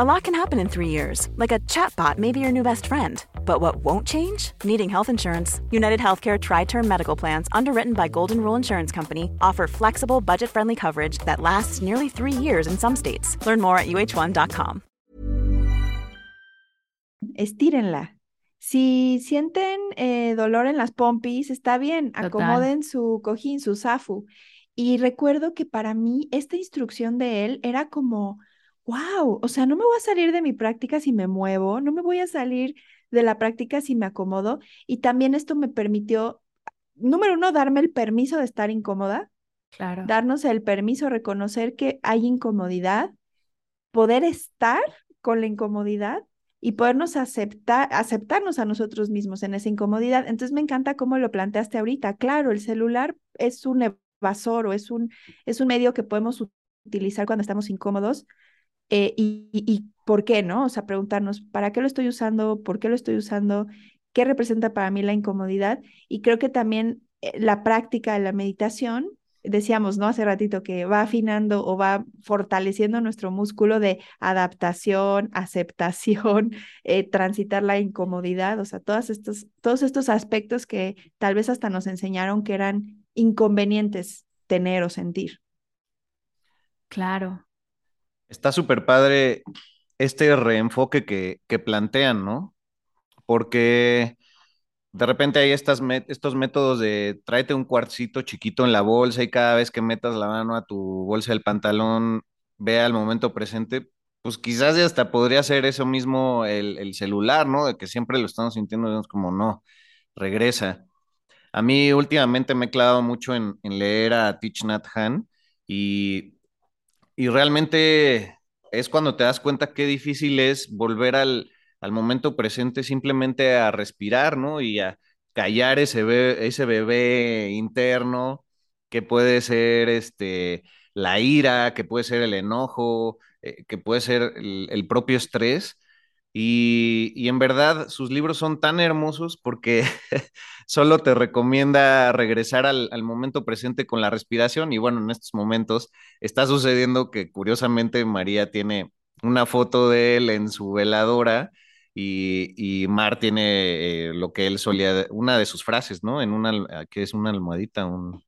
A lot can happen in three years, like a chatbot may be your new best friend but what won't change? Needing health insurance. United Healthcare Tri Term Medical Plans, underwritten by Golden Rule Insurance Company, offer flexible, budget friendly coverage that lasts nearly three years in some states. Learn more at uh1.com. estírenla. Si sienten eh, dolor en las pompis, está bien, acomoden su cojín, su zafu. Y recuerdo que para mí esta instrucción de él era como, wow, o sea, no me voy a salir de mi práctica si me muevo, no me voy a salir de la práctica si me acomodo. Y también esto me permitió, número uno, darme el permiso de estar incómoda. Claro. Darnos el permiso, reconocer que hay incomodidad, poder estar con la incomodidad y podernos aceptar, aceptarnos a nosotros mismos en esa incomodidad. Entonces me encanta cómo lo planteaste ahorita. Claro, el celular es un evasor o es un, es un medio que podemos utilizar cuando estamos incómodos. Eh, y, y, por qué, ¿no? O sea, preguntarnos, ¿para qué lo estoy usando? ¿Por qué lo estoy usando? ¿Qué representa para mí la incomodidad? Y creo que también eh, la práctica de la meditación decíamos, ¿no? Hace ratito que va afinando o va fortaleciendo nuestro músculo de adaptación, aceptación, eh, transitar la incomodidad, o sea, todos estos, todos estos aspectos que tal vez hasta nos enseñaron que eran inconvenientes tener o sentir. Claro. Está súper padre este reenfoque que, que plantean, ¿no? Porque de repente hay estas estos métodos de tráete un cuarcito chiquito en la bolsa y cada vez que metas la mano a tu bolsa del pantalón, vea el momento presente, pues quizás ya hasta podría ser eso mismo el, celular, ¿no? De que siempre lo estamos sintiendo, como no, regresa. A mí últimamente me he clavado mucho en, leer a Thich Nhat Hanh y, y realmente es cuando te das cuenta qué difícil es volver al al momento presente simplemente a respirar, ¿no? Y a callar ese bebé, ese bebé interno, que puede ser este, la ira, que puede ser el enojo, eh, que puede ser el, propio estrés. Y, en verdad sus libros son tan hermosos porque solo te recomienda regresar al, al, momento presente con la respiración y bueno, en estos momentos está sucediendo que curiosamente María tiene una foto de él en su veladora y, Mar tiene eh, lo que él solía, una de sus frases, ¿no? En una, ah, que es una almohadita, un...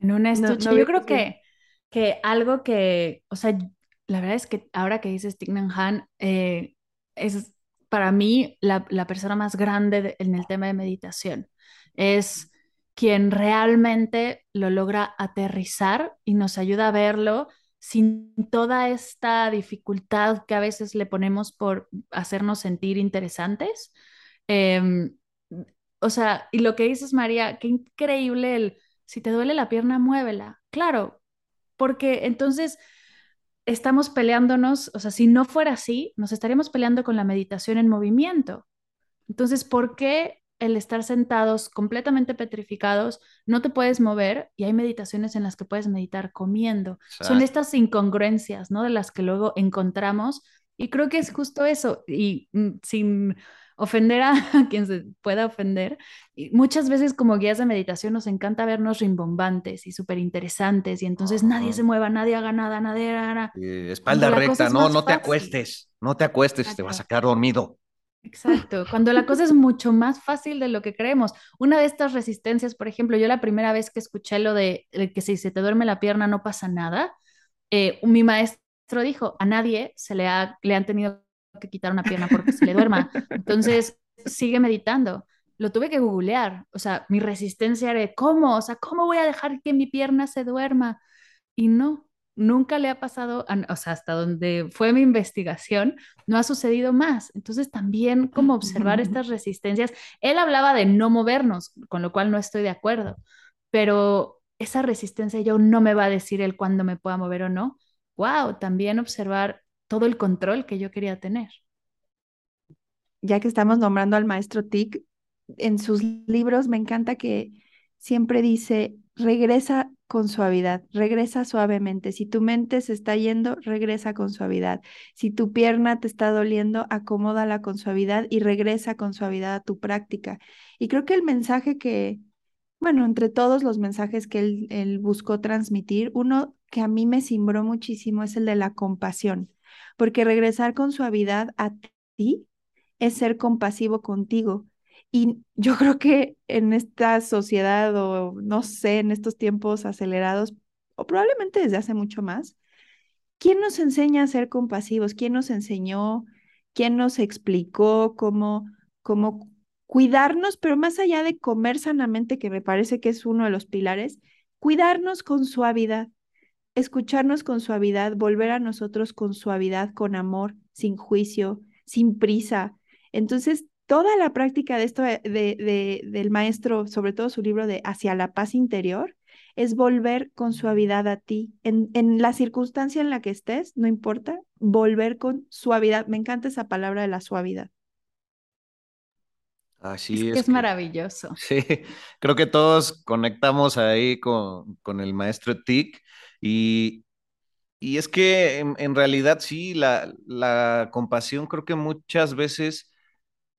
En un estuche. Yo creo que, que algo que, o sea, la verdad es que ahora que dices Tignan Han, eh, es para mí la, la persona más grande en el tema de meditación. Es quien realmente lo logra aterrizar y nos ayuda a verlo sin toda esta dificultad que a veces le ponemos por hacernos sentir interesantes. Em, o sea, y lo que dices, María, qué increíble el, si te duele la pierna, muévela. Claro, porque entonces estamos peleándonos, o sea, si no fuera así, nos estaríamos peleando con la meditación en movimiento. Entonces, ¿por qué el estar sentados completamente petrificados, no te puedes mover y hay meditaciones en las que puedes meditar comiendo. Son estas incongruencias, ¿no? De las que luego encontramos y creo que es justo eso y mm, sin ofender a quien se pueda ofender. Y muchas veces como guías de meditación nos encanta vernos rimbombantes y súper interesantes y entonces nadie se mueva, nadie haga nada, nadie haga nada. espalda recta, no, no te acuestes, no te acuestes, te vas a quedar dormido. Exacto, cuando la cosa es mucho más fácil de lo que creemos. Una de estas resistencias, por ejemplo, yo la primera vez que escuché lo de, que si se te duerme la pierna no pasa nada, eh, mi maestro dijo, a nadie se le, ha, le han tenido que quitar una pierna porque se le duerma. Entonces, sigue meditando. Lo tuve que googlear, o sea, mi resistencia era, ¿cómo? O sea, ¿cómo voy a dejar que mi pierna se duerma? Y no, nunca le ha pasado, o sea, hasta donde fue mi investigación, no ha sucedido más. Entonces también como observar estas resistencias, él hablaba de no movernos, con lo cual no estoy de acuerdo, pero esa resistencia yo no me va a decir él cuándo me pueda mover o no. Wow, también observar todo el control que yo quería tener. Ya que estamos nombrando al maestro Tick, en sus libros me encanta que siempre dice, regresa con suavidad, regresa suavemente. Si tu mente se está yendo, regresa con suavidad. Si tu pierna te está doliendo, acomódala con suavidad y regresa con suavidad a tu práctica. Y creo que el mensaje que, bueno, entre todos los mensajes que él, buscó transmitir, uno que a mí me cimbró muchísimo es el de la compasión, porque regresar con suavidad a ti es ser compasivo contigo. Y yo creo que en esta sociedad o no sé, en estos tiempos acelerados, o probablemente desde hace mucho más, ¿quién nos enseña a ser compasivos? ¿Quién nos enseñó quién nos explicó cómo, cómo cuidarnos, pero más allá de comer sanamente, que me parece que es uno de los pilares, cuidarnos con suavidad, escucharnos con suavidad, volver a nosotros con suavidad, con amor, sin juicio, sin prisa. Entonces, toda la práctica de esto de, de, del maestro, sobre todo su libro de Hacia la paz interior, es volver con suavidad a ti. En, en, la circunstancia en la que estés, no importa, volver con suavidad. Me encanta esa palabra de la suavidad. Así es, es, que es maravilloso. Sí, creo que todos conectamos ahí con, con el maestro Tic y, y es que en, realidad sí, la, la compasión creo que muchas veces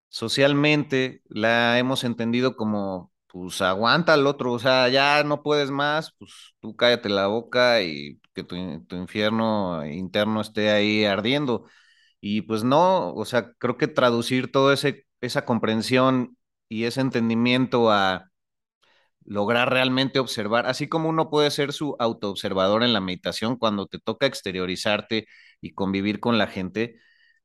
socialmente la hemos entendido como, pues aguanta al otro, o sea, ya no puedes más, pues tú cállate la boca y que tu, tu infierno interno esté ahí ardiendo. Y pues no, o sea, creo que traducir todo ese esa comprensión y ese entendimiento a lograr realmente observar, así como uno puede ser su autoobservador en la meditación cuando te toca exteriorizarte y convivir con la gente,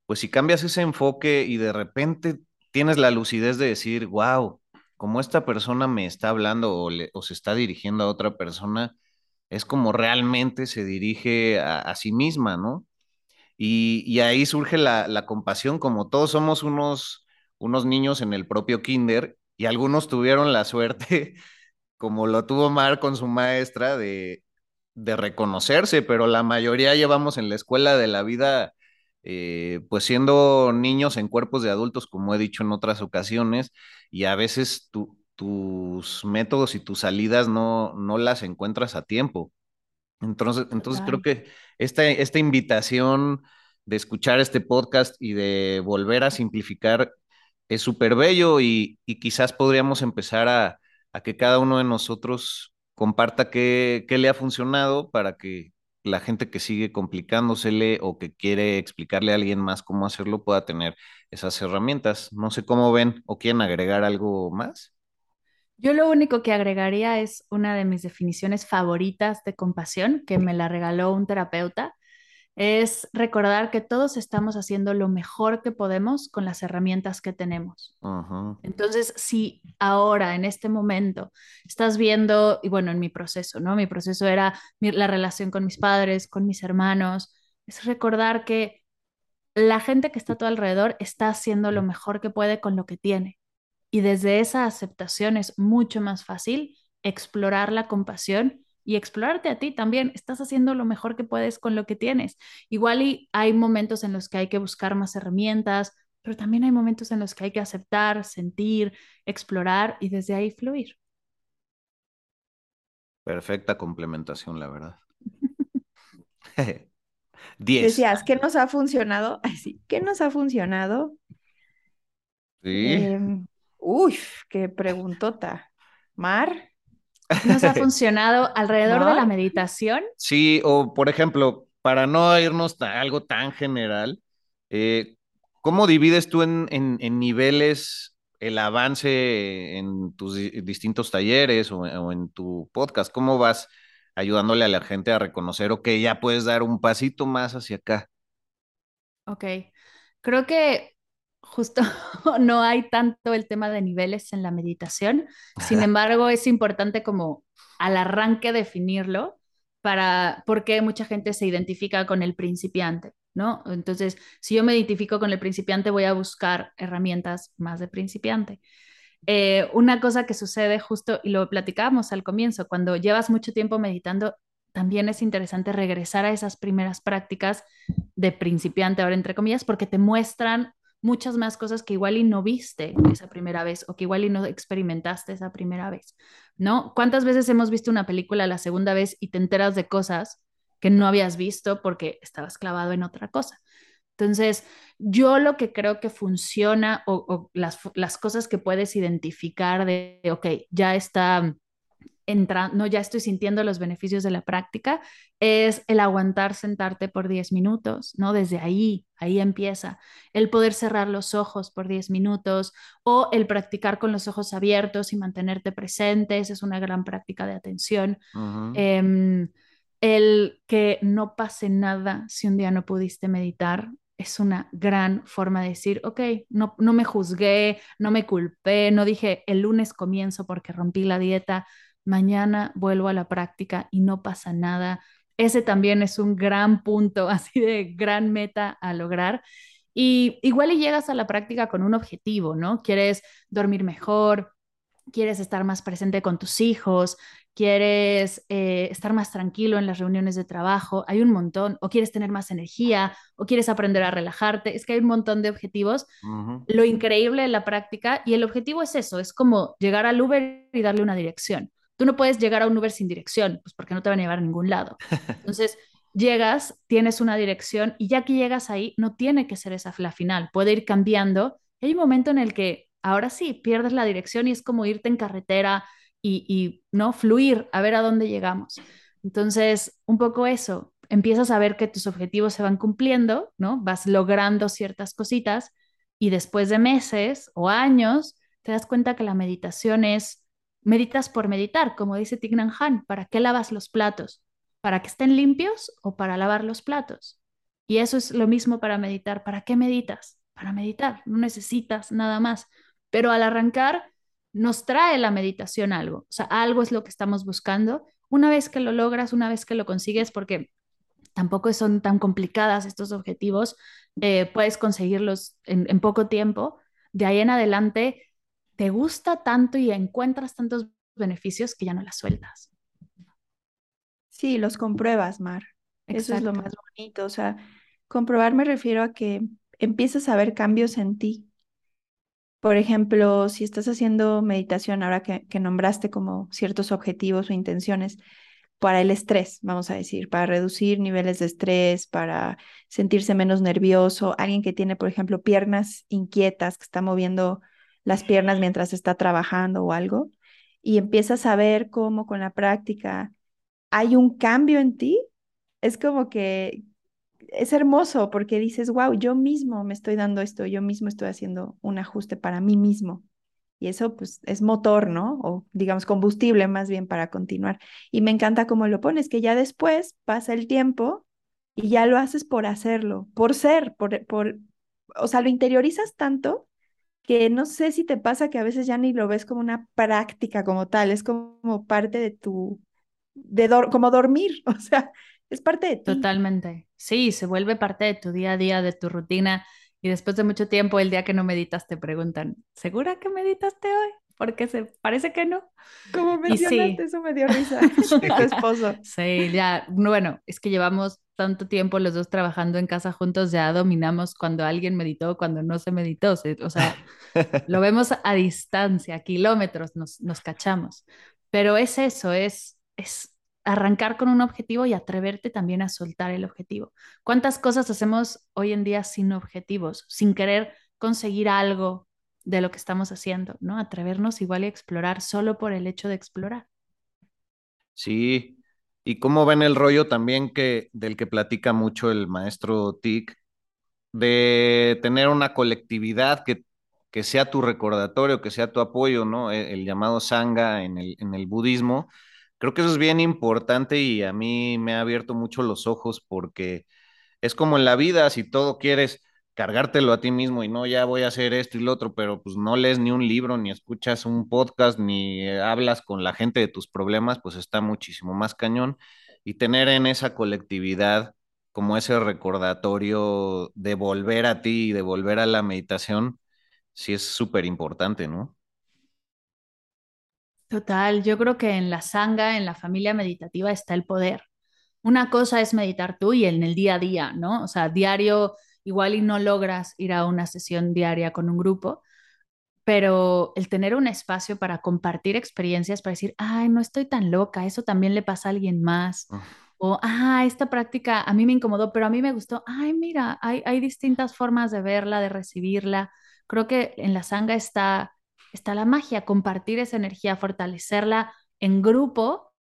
pues si cambias ese enfoque y de repente tienes la lucidez de decir, wow, como esta persona me está hablando o, se está dirigiendo a otra persona, es como realmente se dirige a, sí misma, ¿no? Y, y ahí surge la, la, compasión, como todos somos unos unos niños en el propio kinder y algunos tuvieron la suerte, como lo tuvo Mar con su maestra, de, de reconocerse, pero la mayoría llevamos en la escuela de la vida, eh, pues siendo niños en cuerpos de adultos, como he dicho en otras ocasiones, y a veces tu, tus métodos y tus salidas no, no las encuentras a tiempo. Entonces, entonces creo que esta, esta invitación de escuchar este podcast y de volver a simplificar es súper bello y, y, quizás podríamos empezar a, a, que cada uno de nosotros comparta qué, qué, le ha funcionado para que la gente que sigue complicándosele o que quiere explicarle a alguien más cómo hacerlo pueda tener esas herramientas. No sé cómo ven o quieren agregar algo más. Yo lo único que agregaría es una de mis definiciones favoritas de compasión que me la regaló un terapeuta es recordar que todos estamos haciendo lo mejor que podemos con las herramientas que tenemos. Uh -huh. Entonces, si ahora, en este momento, estás viendo, y bueno, en mi proceso, ¿no? Mi proceso era mi, la relación con mis padres, con mis hermanos, es recordar que la gente que está a tu alrededor está haciendo lo mejor que puede con lo que tiene. Y desde esa aceptación es mucho más fácil explorar la compasión y explorarte a ti también. Estás haciendo lo mejor que puedes con lo que tienes. Igual y hay momentos en los que hay que buscar más herramientas, pero también hay momentos en los que hay que aceptar, sentir, explorar y desde ahí fluir. Perfecta complementación, la verdad. Diez. Decías, ¿qué nos ha funcionado? Ay, sí, ¿qué nos ha funcionado? Sí. Eh, uy, qué preguntota. Mar. ¿Nos ha funcionado alrededor ¿No? de la meditación? Sí, o por ejemplo, para no irnos a algo tan general, eh, ¿cómo divides tú en, en, en, niveles el avance en tus distintos talleres o, o, en tu podcast? ¿Cómo vas ayudándole a la gente a reconocer, ok, ya puedes dar un pasito más hacia acá? Ok, creo que justo no hay tanto el tema de niveles en la meditación. Sin embargo, es importante como al arranque definirlo para porque mucha gente se identifica con el principiante, ¿no? Entonces, si yo me identifico con el principiante, voy a buscar herramientas más de principiante. Eh, una cosa que sucede justo, y lo platicábamos al comienzo, cuando llevas mucho tiempo meditando, también es interesante regresar a esas primeras prácticas de principiante, ahora entre comillas, porque te muestran muchas más cosas que igual y no viste esa primera vez o que igual y no experimentaste esa primera vez, ¿no? ¿Cuántas veces hemos visto una película la segunda vez y te enteras de cosas que no habías visto porque estabas clavado en otra cosa? Entonces, yo lo que creo que funciona o, las, las, cosas que puedes identificar de, ok, ya está entrando, no, ya estoy sintiendo los beneficios de la práctica, es el aguantar sentarte por 10 minutos, ¿no? Desde ahí, ahí empieza. El poder cerrar los ojos por 10 minutos o el practicar con los ojos abiertos y mantenerte presente, esa es una gran práctica de atención. Uh -huh. eh, el que no pase nada si un día no pudiste meditar, es una gran forma de decir, ok, no, no me juzgué, no me culpé, no dije el lunes comienzo porque rompí la dieta, mañana vuelvo a la práctica y no pasa nada. Ese también es un gran punto, así de gran meta a lograr. Y igual y llegas a la práctica con un objetivo, ¿no? Quieres dormir mejor, quieres estar más presente con tus hijos, quieres eh, estar más tranquilo en las reuniones de trabajo, hay un montón, o quieres tener más energía, o quieres aprender a relajarte, es que hay un montón de objetivos. Lo increíble de la práctica, y el objetivo es eso, es como llegar al Uber y darle una dirección. Tú no puedes llegar a un Uber sin dirección, pues porque no te van a llevar a ningún lado. Entonces, llegas, tienes una dirección y ya que llegas ahí, no tiene que ser esa la final, puede ir cambiando. Hay un momento en el que ahora sí pierdes la dirección y es como irte en carretera y, no fluir a ver a dónde llegamos. Entonces, un poco eso, empiezas a ver que tus objetivos se van cumpliendo, ¿no? Vas logrando ciertas cositas y después de meses o años te das cuenta que la meditación es meditas por meditar, como dice Tignan Han, ¿para qué lavas los platos? ¿Para que estén limpios o para lavar los platos? Y eso es lo mismo para meditar. ¿Para qué meditas? Para meditar, no necesitas nada más. Pero al arrancar, nos trae la meditación algo, o sea, algo es lo que estamos buscando. Una vez que lo logras, una vez que lo consigues, porque tampoco son tan complicadas estos objetivos, eh, puedes conseguirlos en, poco tiempo. De ahí en adelante, te gusta tanto y encuentras tantos beneficios que ya no las sueltas. Sí, los compruebas, Mar. Eso es lo más bonito. O sea, comprobar me refiero a que empiezas a ver cambios en ti. Por ejemplo, si estás haciendo meditación, ahora que, nombraste como ciertos objetivos o intenciones para el estrés, vamos a decir, para reducir niveles de estrés, para sentirse menos nervioso, alguien que tiene, por ejemplo, piernas inquietas, que está moviendo las piernas mientras está trabajando o algo, y empiezas a ver cómo con la práctica hay un cambio en ti, es como que, es hermoso porque dices, wow, yo mismo me estoy dando esto, yo mismo estoy haciendo un ajuste para mí mismo. Y eso pues es motor, ¿no? O digamos combustible más bien para continuar. Y me encanta cómo lo pones, que ya después pasa el tiempo y ya lo haces por hacerlo, por ser, por, por, o sea, lo interiorizas tanto que no sé si te pasa que a veces ya ni lo ves como una práctica como tal, es como parte de tu, de como dormir, o sea, es parte de ti. Totalmente. Sí, se vuelve parte de tu día a día, de tu rutina. Y después de mucho tiempo, el día que no meditas, te preguntan, ¿segura que meditaste hoy? Porque se parece que no. Como mencionaste, eso me dio risa. tu esposo. Sí, ya, bueno, es que llevamos tanto tiempo los dos trabajando en casa juntos, ya dominamos cuando alguien meditó, cuando no se meditó. O sea, lo vemos a distancia, a kilómetros, nos, nos cachamos. Pero es eso, es, es arrancar con un objetivo y atreverte también a soltar el objetivo. ¿Cuántas cosas hacemos hoy en día sin objetivos, sin querer conseguir algo de lo que estamos haciendo, ¿no? Atrevernos igual y explorar solo por el hecho de explorar. Sí, y cómo ven el rollo también que del que platica mucho el maestro Tick, de tener una colectividad que, que sea tu recordatorio, que sea tu apoyo, ¿no? El, el llamado sangha en el, en el budismo, Creo que eso es bien importante y a mí me ha abierto mucho los ojos porque es como en la vida, si todo quieres cargártelo a ti mismo y no, ya voy a hacer esto y lo otro, pero pues no lees ni un libro, ni escuchas un podcast, ni hablas con la gente de tus problemas, pues está muchísimo más cañón. Y tener en esa colectividad como ese recordatorio de volver a ti y de volver a la meditación, sí es súper importante, ¿no? Total, yo creo que en la sanga, en la familia meditativa está el poder. Una cosa es meditar tú y en el día a día, ¿no? O sea, diario igual y no logras ir a una sesión diaria con un grupo, pero el tener un espacio para compartir experiencias, para decir, ay, no estoy tan loca, eso también le pasa a alguien más. O, ah, esta práctica a mí me incomodó, pero a mí me gustó. Ay, mira, hay, hay distintas formas de verla, de recibirla. Creo que en la sanga está está la magia, compartir esa energía, fortalecerla en grupo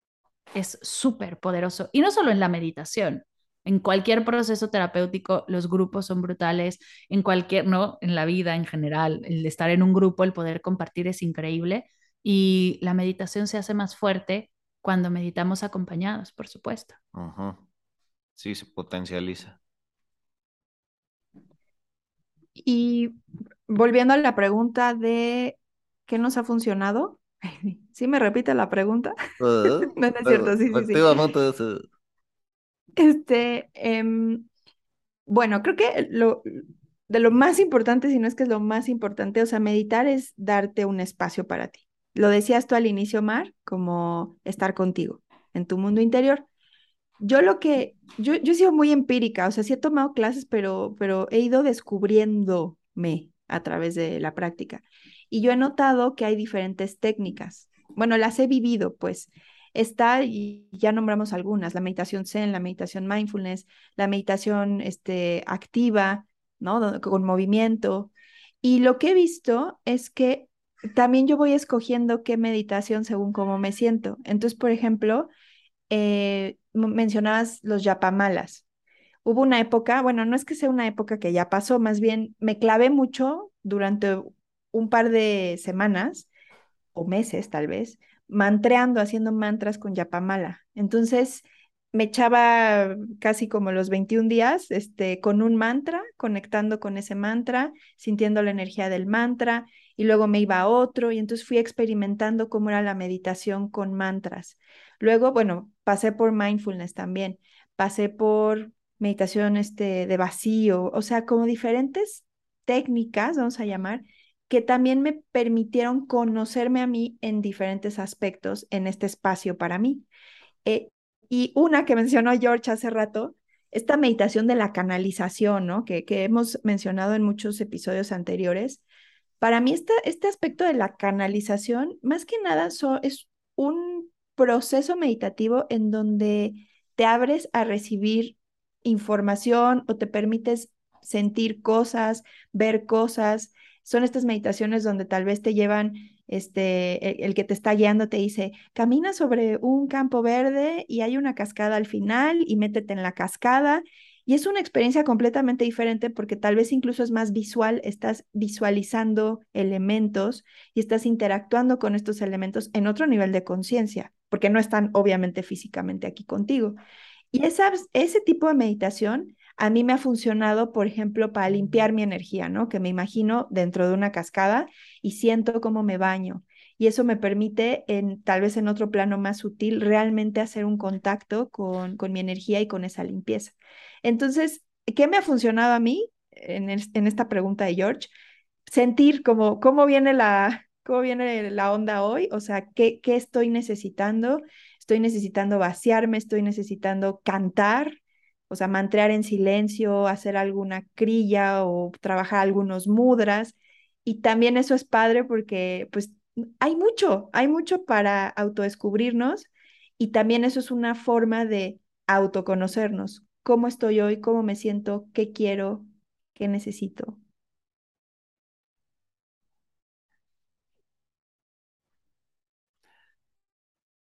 es súper poderoso. Y no solo en la meditación, en cualquier proceso terapéutico los grupos son brutales, en cualquier, ¿no? En la vida en general, el estar en un grupo, el poder compartir es increíble y la meditación se hace más fuerte cuando meditamos acompañados, por supuesto. Sí, se potencializa. Y volviendo a la pregunta de qué nos ha funcionado, ¿sí me repite la pregunta? no, no es cierto, sí, sí, sí. Este, em, bueno, creo que lo, de lo más importante, si no es que es lo más importante, o sea, meditar es darte un espacio para ti. Lo decías tú al inicio, Mar, como estar contigo en tu mundo interior. Yo lo que, yo, yo he sido muy empírica, o sea, sí he tomado clases, pero, pero he ido descubriéndome a través de la práctica. Y yo he notado que hay diferentes técnicas. Bueno, las he vivido, pues. Está, y ya nombramos algunas, la meditación zen, la meditación mindfulness, la meditación este, activa, ¿no? Con movimiento. Y lo que he visto es que también yo voy escogiendo qué meditación según cómo me siento. Entonces, por ejemplo, eh, mencionabas los yapamalas. Hubo una época, bueno, no es que sea una época que ya pasó, más bien me clavé mucho durante un par de semanas o meses tal vez, mantreando, haciendo mantras con yapamala. Entonces, me echaba casi como los 21 días este, con un mantra, conectando con ese mantra, sintiendo la energía del mantra, y luego me iba a otro, y entonces fui experimentando cómo era la meditación con mantras. Luego, bueno, pasé por mindfulness también, pasé por meditación este, de vacío, o sea, como diferentes técnicas, vamos a llamar, que también me permitieron conocerme a mí en diferentes aspectos en este espacio para mí. Eh, y una que mencionó George hace rato, esta meditación de la canalización, ¿no? Que, que hemos mencionado en muchos episodios anteriores. Para mí este, este aspecto de la canalización, más que nada, es un proceso meditativo en donde te abres a recibir información o te permites sentir cosas, ver cosas. Son estas meditaciones donde tal vez te llevan este, el, que te está guiando te dice, camina sobre un campo verde y hay una cascada al final y métete en la cascada. Y es una experiencia completamente diferente porque tal vez incluso es más visual, estás visualizando elementos y estás interactuando con estos elementos en otro nivel de conciencia, porque no están obviamente físicamente aquí contigo. Y esa, ese tipo de meditación a mí me ha funcionado, por ejemplo, para limpiar mi energía, ¿no? Que me imagino dentro de una cascada y siento cómo me baño. Y eso me permite, en, tal vez en otro plano más sutil, realmente hacer un contacto con, con mi energía y con esa limpieza. Entonces, ¿qué me ha funcionado a mí en, en esta pregunta de George? Sentir como, cómo viene la, cómo viene la onda hoy, o sea, ¿qué, qué estoy necesitando? Estoy necesitando vaciarme, estoy necesitando cantar, o sea, mantrear en silencio, hacer alguna crilla o trabajar algunos mudras. Y también eso es padre porque pues hay mucho, hay mucho para autodescubrirnos y también eso es una forma de autoconocernos. ¿Cómo estoy hoy? ¿Cómo me siento? ¿Qué quiero? ¿Qué necesito?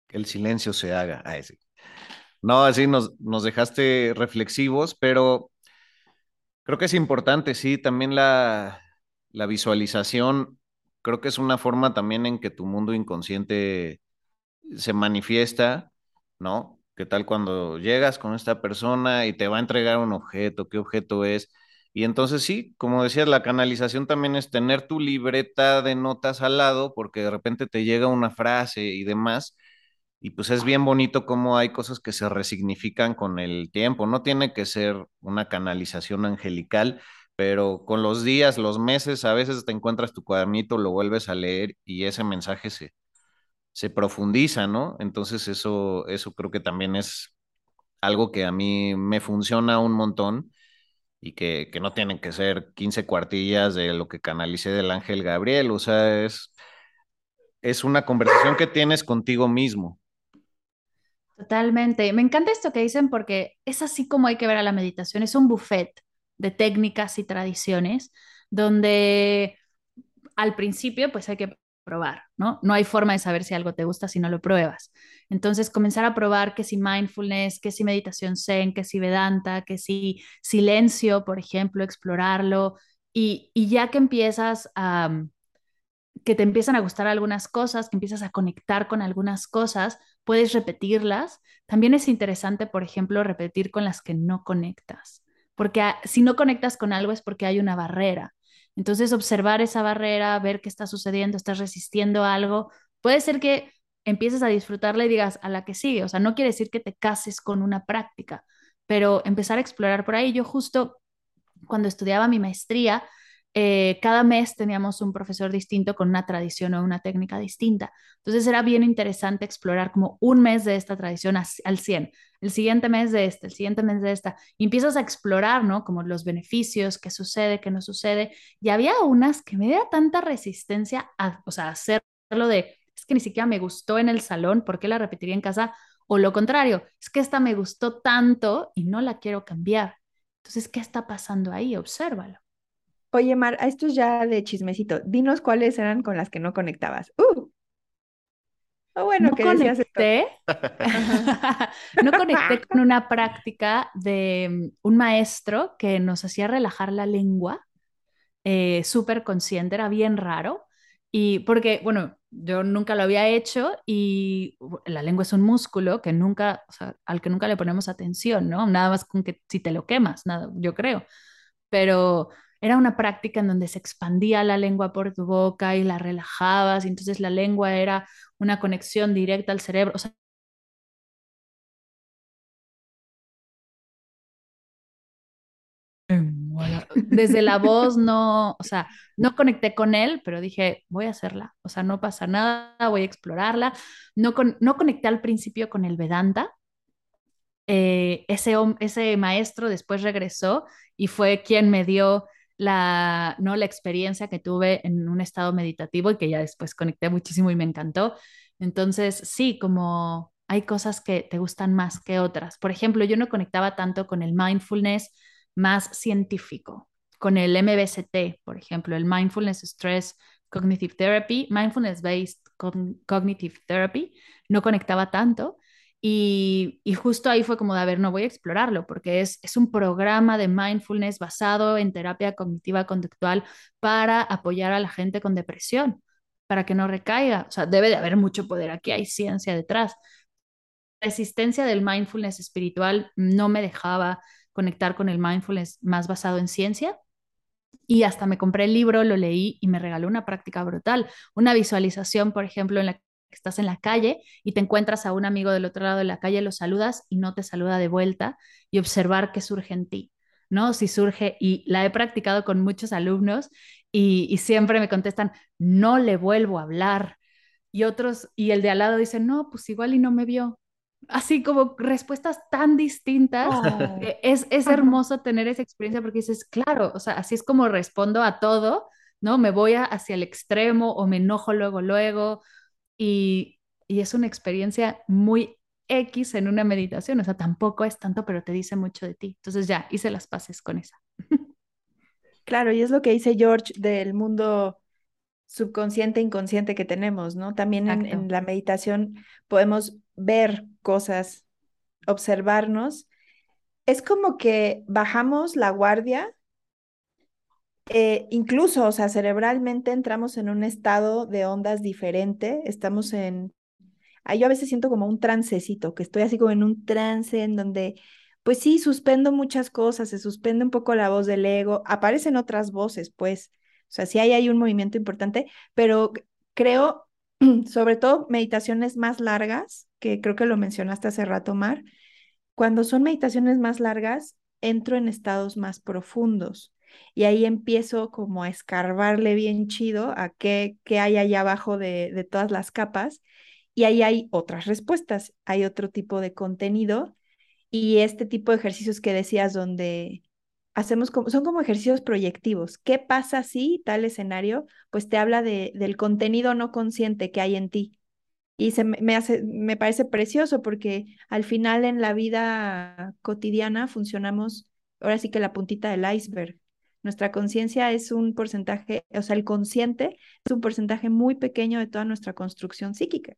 Que el silencio se haga. a ese. No, así nos, nos dejaste reflexivos, pero creo que es importante, sí, también la, la visualización, creo que es una forma también en que tu mundo inconsciente se manifiesta, ¿no? ¿Qué tal cuando llegas con esta persona y te va a entregar un objeto? ¿Qué objeto es? Y entonces sí, como decías, la canalización también es tener tu libreta de notas al lado, porque de repente te llega una frase y demás, y pues es bien bonito cómo hay cosas que se resignifican con el tiempo. No tiene que ser una canalización angelical, pero con los días, los meses, a veces te encuentras tu cuadernito, lo vuelves a leer y ese mensaje se, se profundiza, ¿no? Entonces eso, eso creo que también es algo que a mí me funciona un montón y que, que no tienen que ser 15 cuartillas de lo que canalicé del ángel Gabriel, o sea, es, es una conversación que tienes contigo mismo. Totalmente. Me encanta esto que dicen porque es así como hay que ver a la meditación. Es un buffet de técnicas y tradiciones donde al principio pues hay que probar, ¿no? No hay forma de saber si algo te gusta si no lo pruebas. Entonces comenzar a probar que si mindfulness, que si meditación zen, que si vedanta, que si silencio, por ejemplo, explorarlo y, y ya que empiezas a que te empiezan a gustar algunas cosas, que empiezas a conectar con algunas cosas, puedes repetirlas. También es interesante, por ejemplo, repetir con las que no conectas, porque si no conectas con algo es porque hay una barrera. Entonces, observar esa barrera, ver qué está sucediendo, estás resistiendo algo, puede ser que empieces a disfrutarla y digas a la que sigue. O sea, no quiere decir que te cases con una práctica, pero empezar a explorar por ahí. Yo justo cuando estudiaba mi maestría, eh, cada mes teníamos un profesor distinto con una tradición o una técnica distinta. Entonces era bien interesante explorar como un mes de esta tradición al 100, el siguiente mes de este, el siguiente mes de esta. Y empiezas a explorar, ¿no? Como los beneficios, qué sucede, qué no sucede. Y había unas que me da tanta resistencia a, o sea, hacerlo de, es que ni siquiera me gustó en el salón, ¿por qué la repetiría en casa? O lo contrario, es que esta me gustó tanto y no la quiero cambiar. Entonces, ¿qué está pasando ahí? Obsérvalo. Oye, Mar, esto es ya de chismecito. Dinos cuáles eran con las que no conectabas. ¡Uh! Oh, bueno, no conecté. no conecté con una práctica de mm, un maestro que nos hacía relajar la lengua, eh, súper consciente, era bien raro. Y porque, bueno, yo nunca lo había hecho y la lengua es un músculo que nunca, o sea, al que nunca le ponemos atención, ¿no? Nada más con que si te lo quemas, nada, yo creo. Pero era una práctica en donde se expandía la lengua por tu boca y la relajabas, y entonces la lengua era una conexión directa al cerebro. O sea, desde la voz no, o sea, no conecté con él, pero dije, voy a hacerla, o sea, no pasa nada, voy a explorarla. No, no conecté al principio con el Vedanta. Eh, ese, ese maestro después regresó y fue quien me dio la, ¿no? la experiencia que tuve en un estado meditativo y que ya después conecté muchísimo y me encantó. Entonces, sí, como hay cosas que te gustan más que otras. Por ejemplo, yo no conectaba tanto con el mindfulness más científico, con el MBCT, por ejemplo, el Mindfulness Stress Cognitive Therapy, Mindfulness Based Cognitive Therapy, no conectaba tanto. Y, justo ahí fue como de, a ver, no voy a explorarlo porque es, es un programa de mindfulness basado en terapia cognitiva conductual para apoyar a la gente con depresión, para que no recaiga. O sea, debe de haber mucho poder aquí, hay ciencia detrás. La existencia del mindfulness espiritual no me dejaba conectar con el mindfulness más basado en ciencia. Y hasta me compré el libro, lo leí y me regaló una práctica brutal. Una visualización, por ejemplo, en la estás en la calle y te encuentras a un amigo del otro lado de la calle, lo saludas y no te saluda de vuelta y observar qué surge en ti, ¿no? Si surge, y la he practicado con muchos alumnos y, siempre me contestan, no le vuelvo a hablar. Y otros, y el de al lado dice, no, pues igual y no me vio. Así como respuestas tan distintas. Oh. Es, es hermoso tener esa experiencia porque dices, claro, o sea, así es como respondo a todo, ¿no? Me voy hacia el extremo o me enojo luego, luego, y, es una experiencia muy X en una meditación, o sea, tampoco es tanto, pero te dice mucho de ti. Entonces ya hice las paces con esa. Claro, y es lo que dice George del mundo subconsciente, inconsciente que tenemos, ¿no? También en, en, la meditación podemos ver cosas, observarnos. Es como que bajamos la guardia eh, incluso, o sea, cerebralmente entramos en un estado de ondas diferente, estamos en, ahí yo a veces siento como un trancecito, que estoy así como en un trance en donde, pues sí, suspendo muchas cosas, se suspende un poco la voz del ego, aparecen otras voces, pues, o sea, sí hay, hay un movimiento importante, pero creo, sobre todo meditaciones más largas, que creo que lo mencionaste hace rato, Mar, cuando son meditaciones más largas, entro en estados más profundos y ahí empiezo como a escarbarle bien chido a qué, qué hay allá abajo de, de todas las capas y ahí hay otras respuestas, hay otro tipo de contenido y este tipo de ejercicios que decías donde hacemos como, son como ejercicios proyectivos. ¿Qué pasa si tal escenario? Pues te habla de, del contenido no consciente que hay en ti. Y se me, hace, me parece precioso porque al final en la vida cotidiana funcionamos, ahora sí que la puntita del iceberg. Nuestra conciencia es un porcentaje, o sea, el consciente es un porcentaje muy pequeño de toda nuestra construcción psíquica.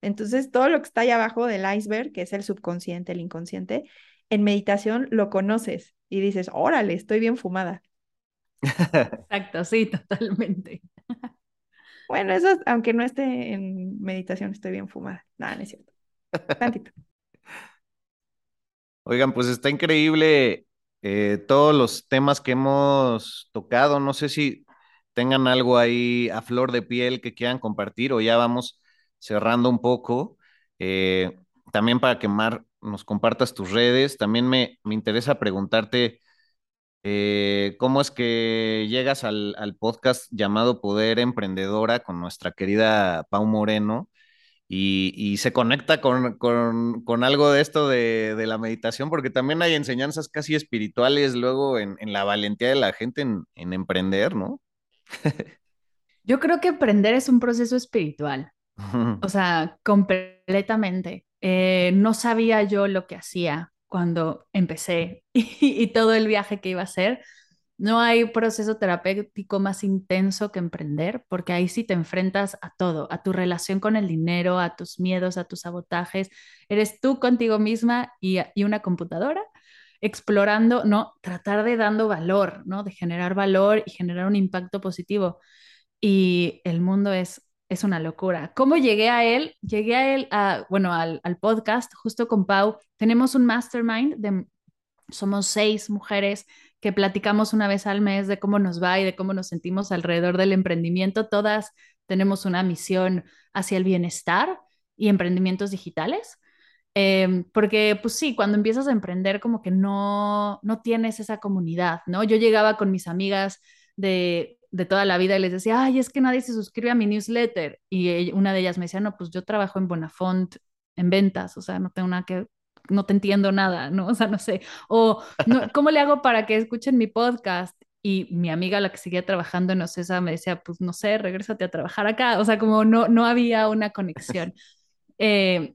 Entonces, todo lo que está ahí abajo del iceberg, que es el subconsciente, el inconsciente, en meditación lo conoces y dices, órale, estoy bien fumada. Exacto, sí, totalmente. Bueno, eso, aunque no esté en meditación, estoy bien fumada. Nada, no es cierto. Tantito. Oigan, pues está increíble eh, todos los temas que hemos tocado. No sé si tengan algo ahí a flor de piel que quieran compartir o ya vamos cerrando un poco. Eh, también para que Mar nos compartas tus redes, también me, me interesa preguntarte eh, cómo es que llegas al, al, podcast llamado Poder Emprendedora con nuestra querida Pau Moreno y, y se conecta con, con, con, algo de esto de, de, la meditación, porque también hay enseñanzas casi espirituales luego en, en la valentía de la gente en, en emprender, ¿no? Yo creo que emprender es un proceso espiritual, o sea, completamente. Eh, no sabía yo lo que hacía cuando empecé y, y, todo el viaje que iba a hacer. No hay proceso terapéutico más intenso que emprender, porque ahí sí te enfrentas a todo, a tu relación con el dinero, a tus miedos, a tus sabotajes. Eres tú contigo misma y, y una computadora explorando, ¿no? Tratar de dando valor, ¿no? De generar valor y generar un impacto positivo. Y el mundo es es una locura. ¿Cómo llegué a él? Llegué a él, a, bueno, al, al, podcast justo con Pau. Tenemos un mastermind de, somos seis mujeres que platicamos una vez al mes de cómo nos va y de cómo nos sentimos alrededor del emprendimiento. Todas tenemos una misión hacia el bienestar y emprendimientos digitales. Eh, porque, pues sí, cuando empiezas a emprender, como que no, no tienes esa comunidad, ¿no? Yo llegaba con mis amigas de de toda la vida y les decía, ay, es que nadie se suscribe a mi newsletter. Y una de ellas me decía, no, pues yo trabajo en Bonafont en ventas, o sea, no tengo nada que, no te entiendo nada, ¿no? O sea, no sé. O, ¿cómo le hago para que escuchen mi podcast? Y mi amiga, la que seguía trabajando en Ocesa, me decía, pues no sé, regrésate a trabajar acá. O sea, como no, no había una conexión. Eh,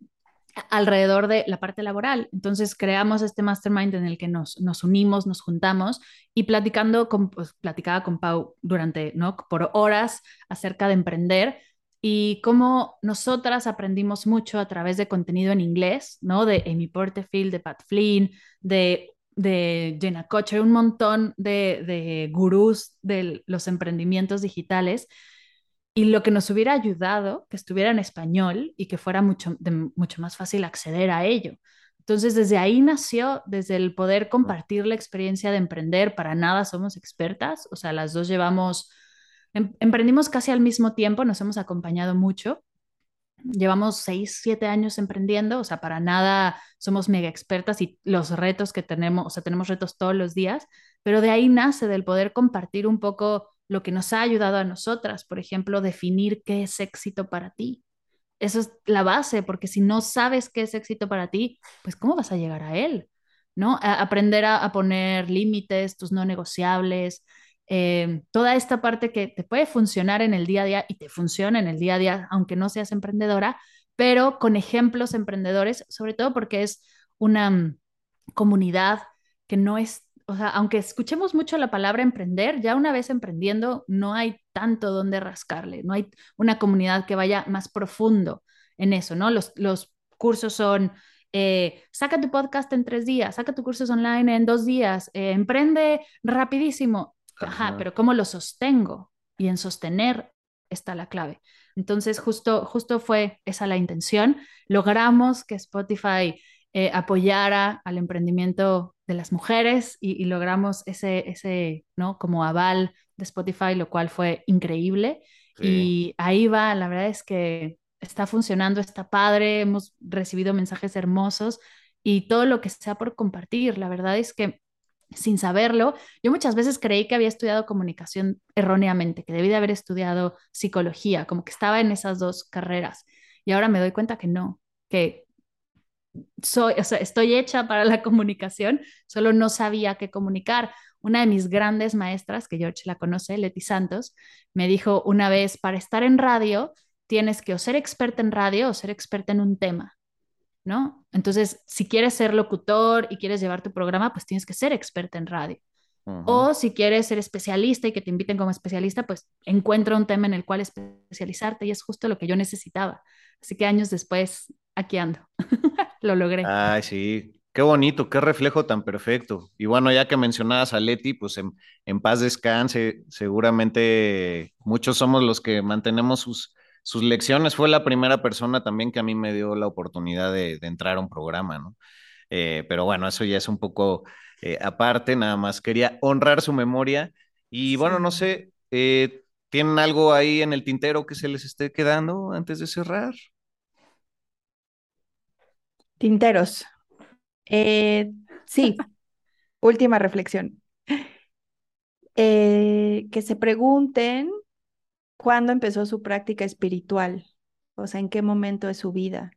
alrededor de la parte laboral. Entonces creamos este mastermind en el que nos, nos unimos, nos juntamos y platicando con, pues, platicaba con Pau durante, ¿no? Por horas acerca de emprender y cómo nosotras aprendimos mucho a través de contenido en inglés, ¿no? De Amy Porterfield, de Pat Flynn, de, de Jenna Kocher, un montón de, de gurús de los emprendimientos digitales y lo que nos hubiera ayudado, que estuviera en español y que fuera mucho, mucho más fácil acceder a ello. Entonces, desde ahí nació, desde el poder compartir la experiencia de emprender, para nada somos expertas, o sea, las dos llevamos, emprendimos casi al mismo tiempo, nos hemos acompañado mucho, llevamos seis, siete años emprendiendo, o sea, para nada somos mega expertas y los retos que tenemos, o sea, tenemos retos todos los días, pero de ahí nace, del poder compartir un poco lo que nos ha ayudado a nosotras, por ejemplo, definir qué es éxito para ti. Eso es la base, porque si no sabes qué es éxito para ti, pues ¿cómo vas a llegar a él? ¿No? aprender a, poner límites, tus no negociables, eh, toda esta parte que te puede funcionar en el día a día y te funciona en el día a día, aunque no seas emprendedora, pero con ejemplos emprendedores, sobre todo porque es una comunidad que no es o sea, aunque escuchemos mucho la palabra emprender, ya una vez emprendiendo no hay tanto donde rascarle, no hay una comunidad que vaya más profundo en eso, ¿no? Los, los cursos son, eh, saca tu podcast en tres días, saca tu cursos online en dos días, eh, emprende rapidísimo. Ajá, pero ¿cómo lo sostengo? Y en sostener está la clave. Entonces, justo, justo fue esa la intención. Logramos que Spotify eh, apoyara al emprendimiento de las mujeres y, logramos ese, ese, ¿no? Como aval de Spotify, lo cual fue increíble. Y ahí va, la verdad es que está funcionando, está padre, hemos recibido mensajes hermosos y todo lo que sea por compartir. La verdad es que sin saberlo, yo muchas veces creí que había estudiado comunicación erróneamente, que debí de haber estudiado psicología, como que estaba en esas dos carreras. Y ahora me doy cuenta que no, que soy, o sea, estoy hecha para la comunicación, solo no sabía qué comunicar. Una de mis grandes maestras, que George la conoce, Leti Santos, me dijo una vez, para estar en radio, tienes que o ser experta en radio o ser experta en un tema, ¿no? Entonces, si quieres ser locutor y quieres llevar tu programa, pues tienes que ser experta en radio. O si quieres ser especialista y que te inviten como especialista, pues encuentra un tema en el cual especializarte y es justo lo que yo necesitaba. Así que años después, aquí ando. Lo logré. Ay, sí. Qué bonito, qué reflejo tan perfecto. Y bueno, ya que mencionabas a Leti, pues en, paz descanse. Seguramente muchos somos los que mantenemos sus, sus lecciones. Fue la primera persona también que a mí me dio la oportunidad de, entrar a un programa, ¿no? Eh, pero bueno, eso ya es un poco eh, aparte, nada más quería honrar su memoria. Y bueno, no sé, eh, ¿tienen algo ahí en el tintero que se les esté quedando antes de cerrar? Tinteros. Eh, sí, última reflexión. Que se pregunten cuándo empezó su práctica espiritual, o sea, en qué momento de su vida.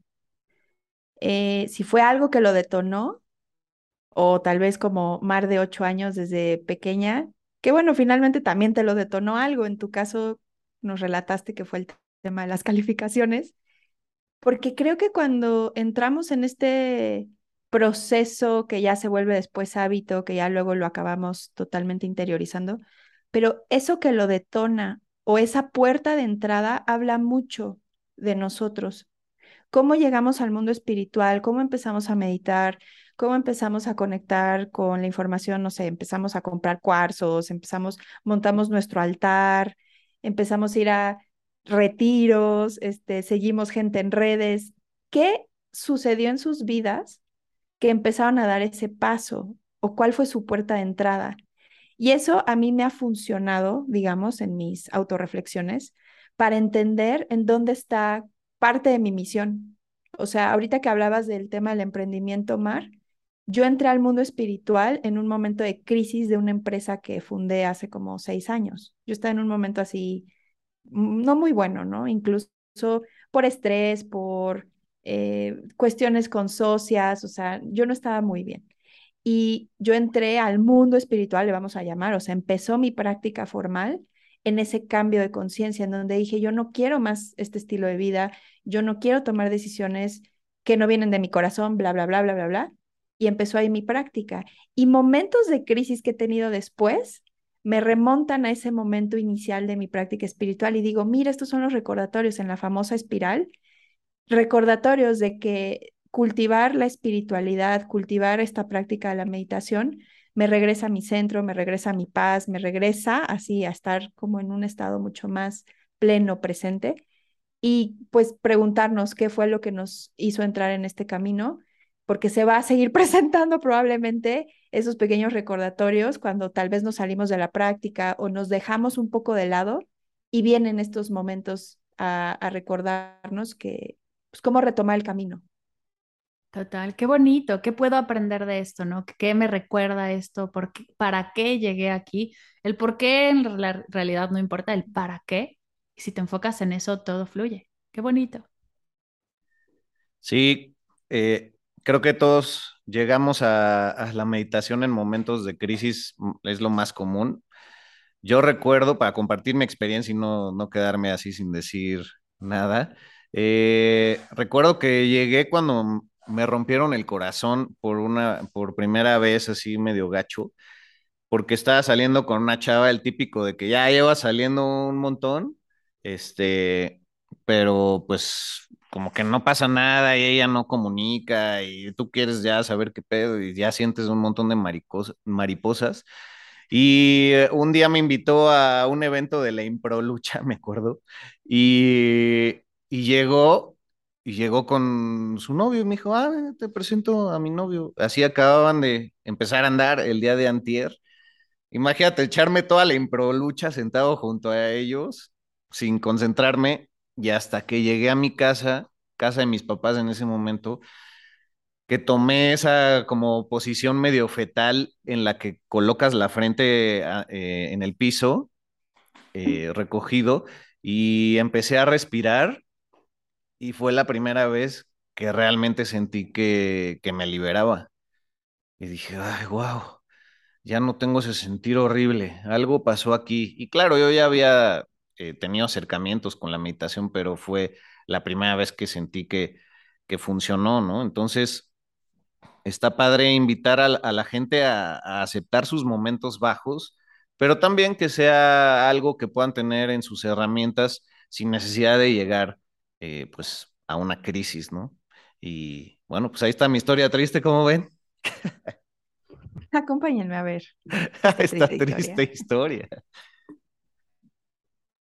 Eh, si fue algo que lo detonó, o tal vez como Mar de ocho años desde pequeña, que bueno, finalmente también te lo detonó algo. En tu caso, nos relataste que fue el tema de las calificaciones, porque creo que cuando entramos en este proceso que ya se vuelve después hábito, que ya luego lo acabamos totalmente interiorizando, pero eso que lo detona o esa puerta de entrada habla mucho de nosotros. Cómo llegamos al mundo espiritual, cómo empezamos a meditar, cómo empezamos a conectar con la información, no sé, empezamos a comprar cuarzos, empezamos, montamos nuestro altar, empezamos a ir a retiros, este, seguimos gente en redes. ¿Qué sucedió en sus vidas que empezaron a dar ese paso o cuál fue su puerta de entrada. Y eso a mí me ha funcionado, digamos, en mis autorreflexiones para entender en dónde está parte de mi misión. O sea, ahorita que hablabas del tema del emprendimiento, Mar, yo entré al mundo espiritual en un momento de crisis de una empresa que fundé hace como seis años. Yo estaba en un momento así, mm, no muy bueno, ¿no? Incluso por estrés, por eh, cuestiones con socias, o sea, yo no estaba muy bien. Y yo entré al mundo espiritual, le vamos a llamar, o sea, empezó mi práctica formal en ese cambio de conciencia, en donde dije, yo no quiero más este estilo de vida, yo no quiero tomar decisiones que no vienen de mi corazón, bla, bla, bla, bla, bla, bla. Y empezó ahí mi práctica. Y momentos de crisis que he tenido después me remontan a ese momento inicial de mi práctica espiritual y digo, mira, estos son los recordatorios en la famosa espiral recordatorios de que cultivar la espiritualidad, cultivar esta práctica de la meditación, me regresa a mi centro, me regresa a mi paz, me regresa así a estar como en un estado mucho más pleno, presente. Y pues preguntarnos qué fue lo que nos hizo entrar en este camino, porque se va a seguir presentando probablemente esos pequeños recordatorios cuando tal vez nos salimos de la práctica o nos dejamos un poco de lado y vienen estos momentos a, a recordarnos que, pues, cómo retomar el camino. Total, qué bonito, ¿qué puedo aprender de esto, no? ¿Qué me recuerda esto? ¿Por ¿Para qué llegué aquí? El por qué en la realidad no importa, el para qué. Y si te enfocas en eso, todo fluye. Qué bonito. Sí, eh, creo que todos llegamos a, la meditación en momentos de crisis, mm, es lo más común. Yo recuerdo, para compartir mi experiencia y no, no quedarme así sin decir nada, eh, recuerdo que llegué cuando me rompieron el corazón por una, por primera vez así medio gacho, porque estaba saliendo con una chava, el típico de que ya lleva saliendo un montón, este, pero pues como que no pasa nada y ella no comunica y tú quieres ya saber qué pedo y ya sientes un montón de mariposas. Y eh, un día me invitó a un evento de la impro lucha, me acuerdo, y y llegó, y llegó con su novio y me dijo, ah, te presento a mi novio. Así acababan de empezar a andar el día de antier. Imagínate echarme toda la lucha sentado junto a ellos, sin concentrarme, y hasta que llegué a mi casa, casa de mis papás en ese momento, que tomé esa como posición medio fetal en la que colocas la frente eh, en el piso, eh, recogido, y empecé a respirar y fue la primera vez que realmente sentí que, me liberaba. Y dije, ay, wow, ya no tengo ese sentir horrible, algo pasó aquí. Y claro, yo ya había eh, tenido acercamientos con la meditación, pero fue la primera vez que sentí que, que funcionó, ¿no? Entonces, está padre invitar a, la gente a, a, aceptar sus momentos bajos, pero también que sea algo que puedan tener en sus herramientas sin necesidad de llegar eh, pues a una crisis, ¿no? Y bueno, pues ahí está mi historia triste, ¿cómo ven? Acompáñenme a ver. Esta, triste, historia.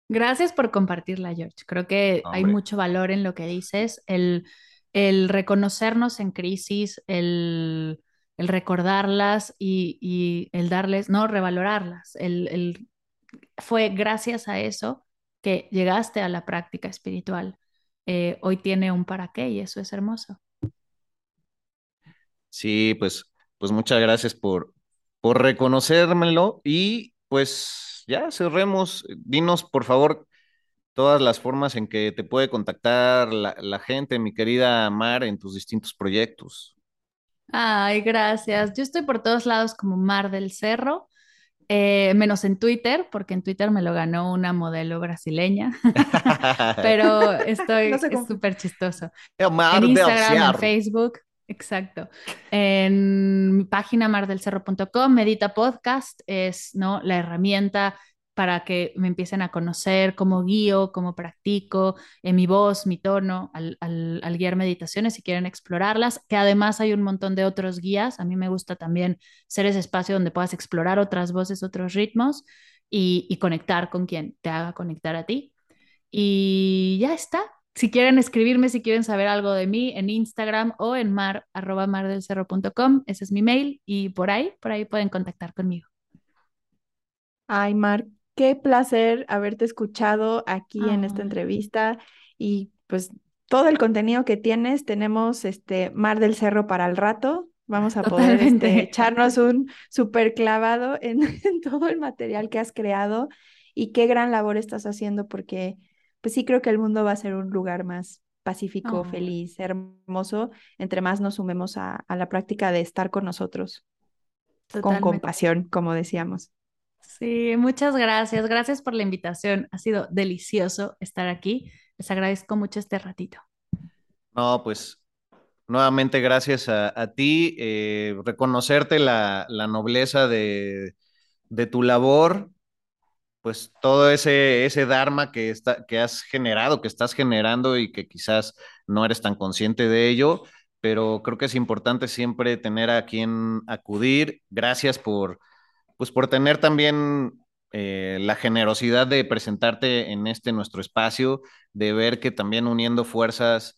Gracias por compartirla, George. Creo que hay mucho valor en lo que dices, el, el reconocernos en crisis, el, el recordarlas y, el darles, no, revalorarlas. El, fue gracias a eso que llegaste a la práctica espiritual. Eh, hoy tiene un para qué y eso es hermoso. Sí, pues, pues muchas gracias por, por reconocérmelo y pues ya cerremos. Dinos, por favor, todas las formas en que te puede contactar la, gente, mi querida Mar, en tus distintos proyectos. Ay, gracias. Yo estoy por todos lados como Mar del Cerro, eh, menos en Twitter, porque en Twitter me lo ganó una modelo brasileña, pero estoy súper chistoso. en Instagram, en Facebook, Exacto. En mi página mardelcerro.com, Medita Podcast es ¿no? la herramienta para que me empiecen a conocer cómo guío, cómo practico, en mi voz, mi tono, al, guiar meditaciones si quieren explorarlas, que además hay un montón de otros guías. A mí me gusta también ser ese espacio donde puedas explorar otras voces, otros ritmos y, conectar con quien te haga conectar a ti. Y ya está, si quieren escribirme, si quieren saber algo de mí, en Instagram o en mar, arroba ese es mi mail y por ahí, por ahí pueden contactar conmigo. Ay, Mar, qué placer haberte escuchado aquí en esta entrevista y pues todo el contenido que tienes, tenemos este Mar del Cerro para el rato. Vamos a poder este, echarnos un súper clavado en, en todo el material que has creado y qué gran labor estás haciendo porque pues sí creo que el mundo va a ser un lugar más pacífico, feliz, hermoso, entre más nos sumemos a, la práctica de estar con nosotros, con compasión, como decíamos. Sí, muchas gracias. Gracias por la invitación. Ha sido delicioso estar aquí. Les agradezco mucho este ratito. No, pues nuevamente gracias a, ti. Eh, reconocerte la, nobleza de, de tu labor, pues todo ese, ese Dharma que, está, que has generado, que estás generando y que quizás no eres tan consciente de ello, pero creo que es importante siempre tener a quien acudir. Gracias por, pues por tener también eh, la generosidad de presentarte en este nuestro espacio, de ver que también uniendo fuerzas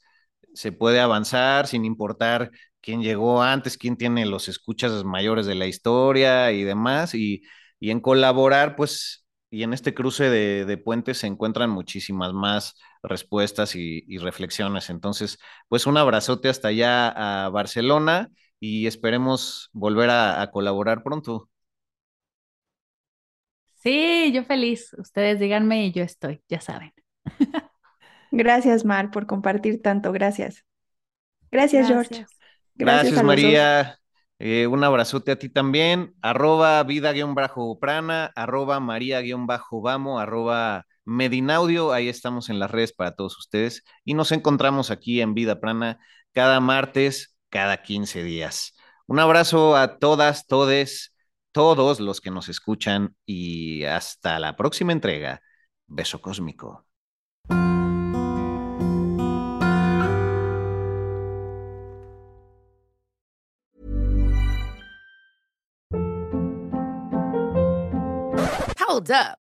se puede avanzar sin importar quién llegó antes, quién tiene los escuchas mayores de la historia y demás, y, y en colaborar, pues y en este cruce de, puentes se encuentran muchísimas más respuestas y, reflexiones. Entonces, pues un abrazote hasta allá a Barcelona y esperemos volver a, colaborar pronto. Sí, yo feliz. Ustedes díganme y yo estoy, ya saben. Gracias, Mar, por compartir tanto. Gracias. Gracias, George. Gracias María. Eh, un abrazote a ti también. Arroba vida-prana, arroba maría-vamo, arroba medinaudio. Ahí estamos en las redes para todos ustedes. Y nos encontramos aquí en Vida Prana cada martes, cada 15 días. Un abrazo a todas, todes, todos los que nos escuchan y hasta la próxima entrega. Beso cósmico. Hold up.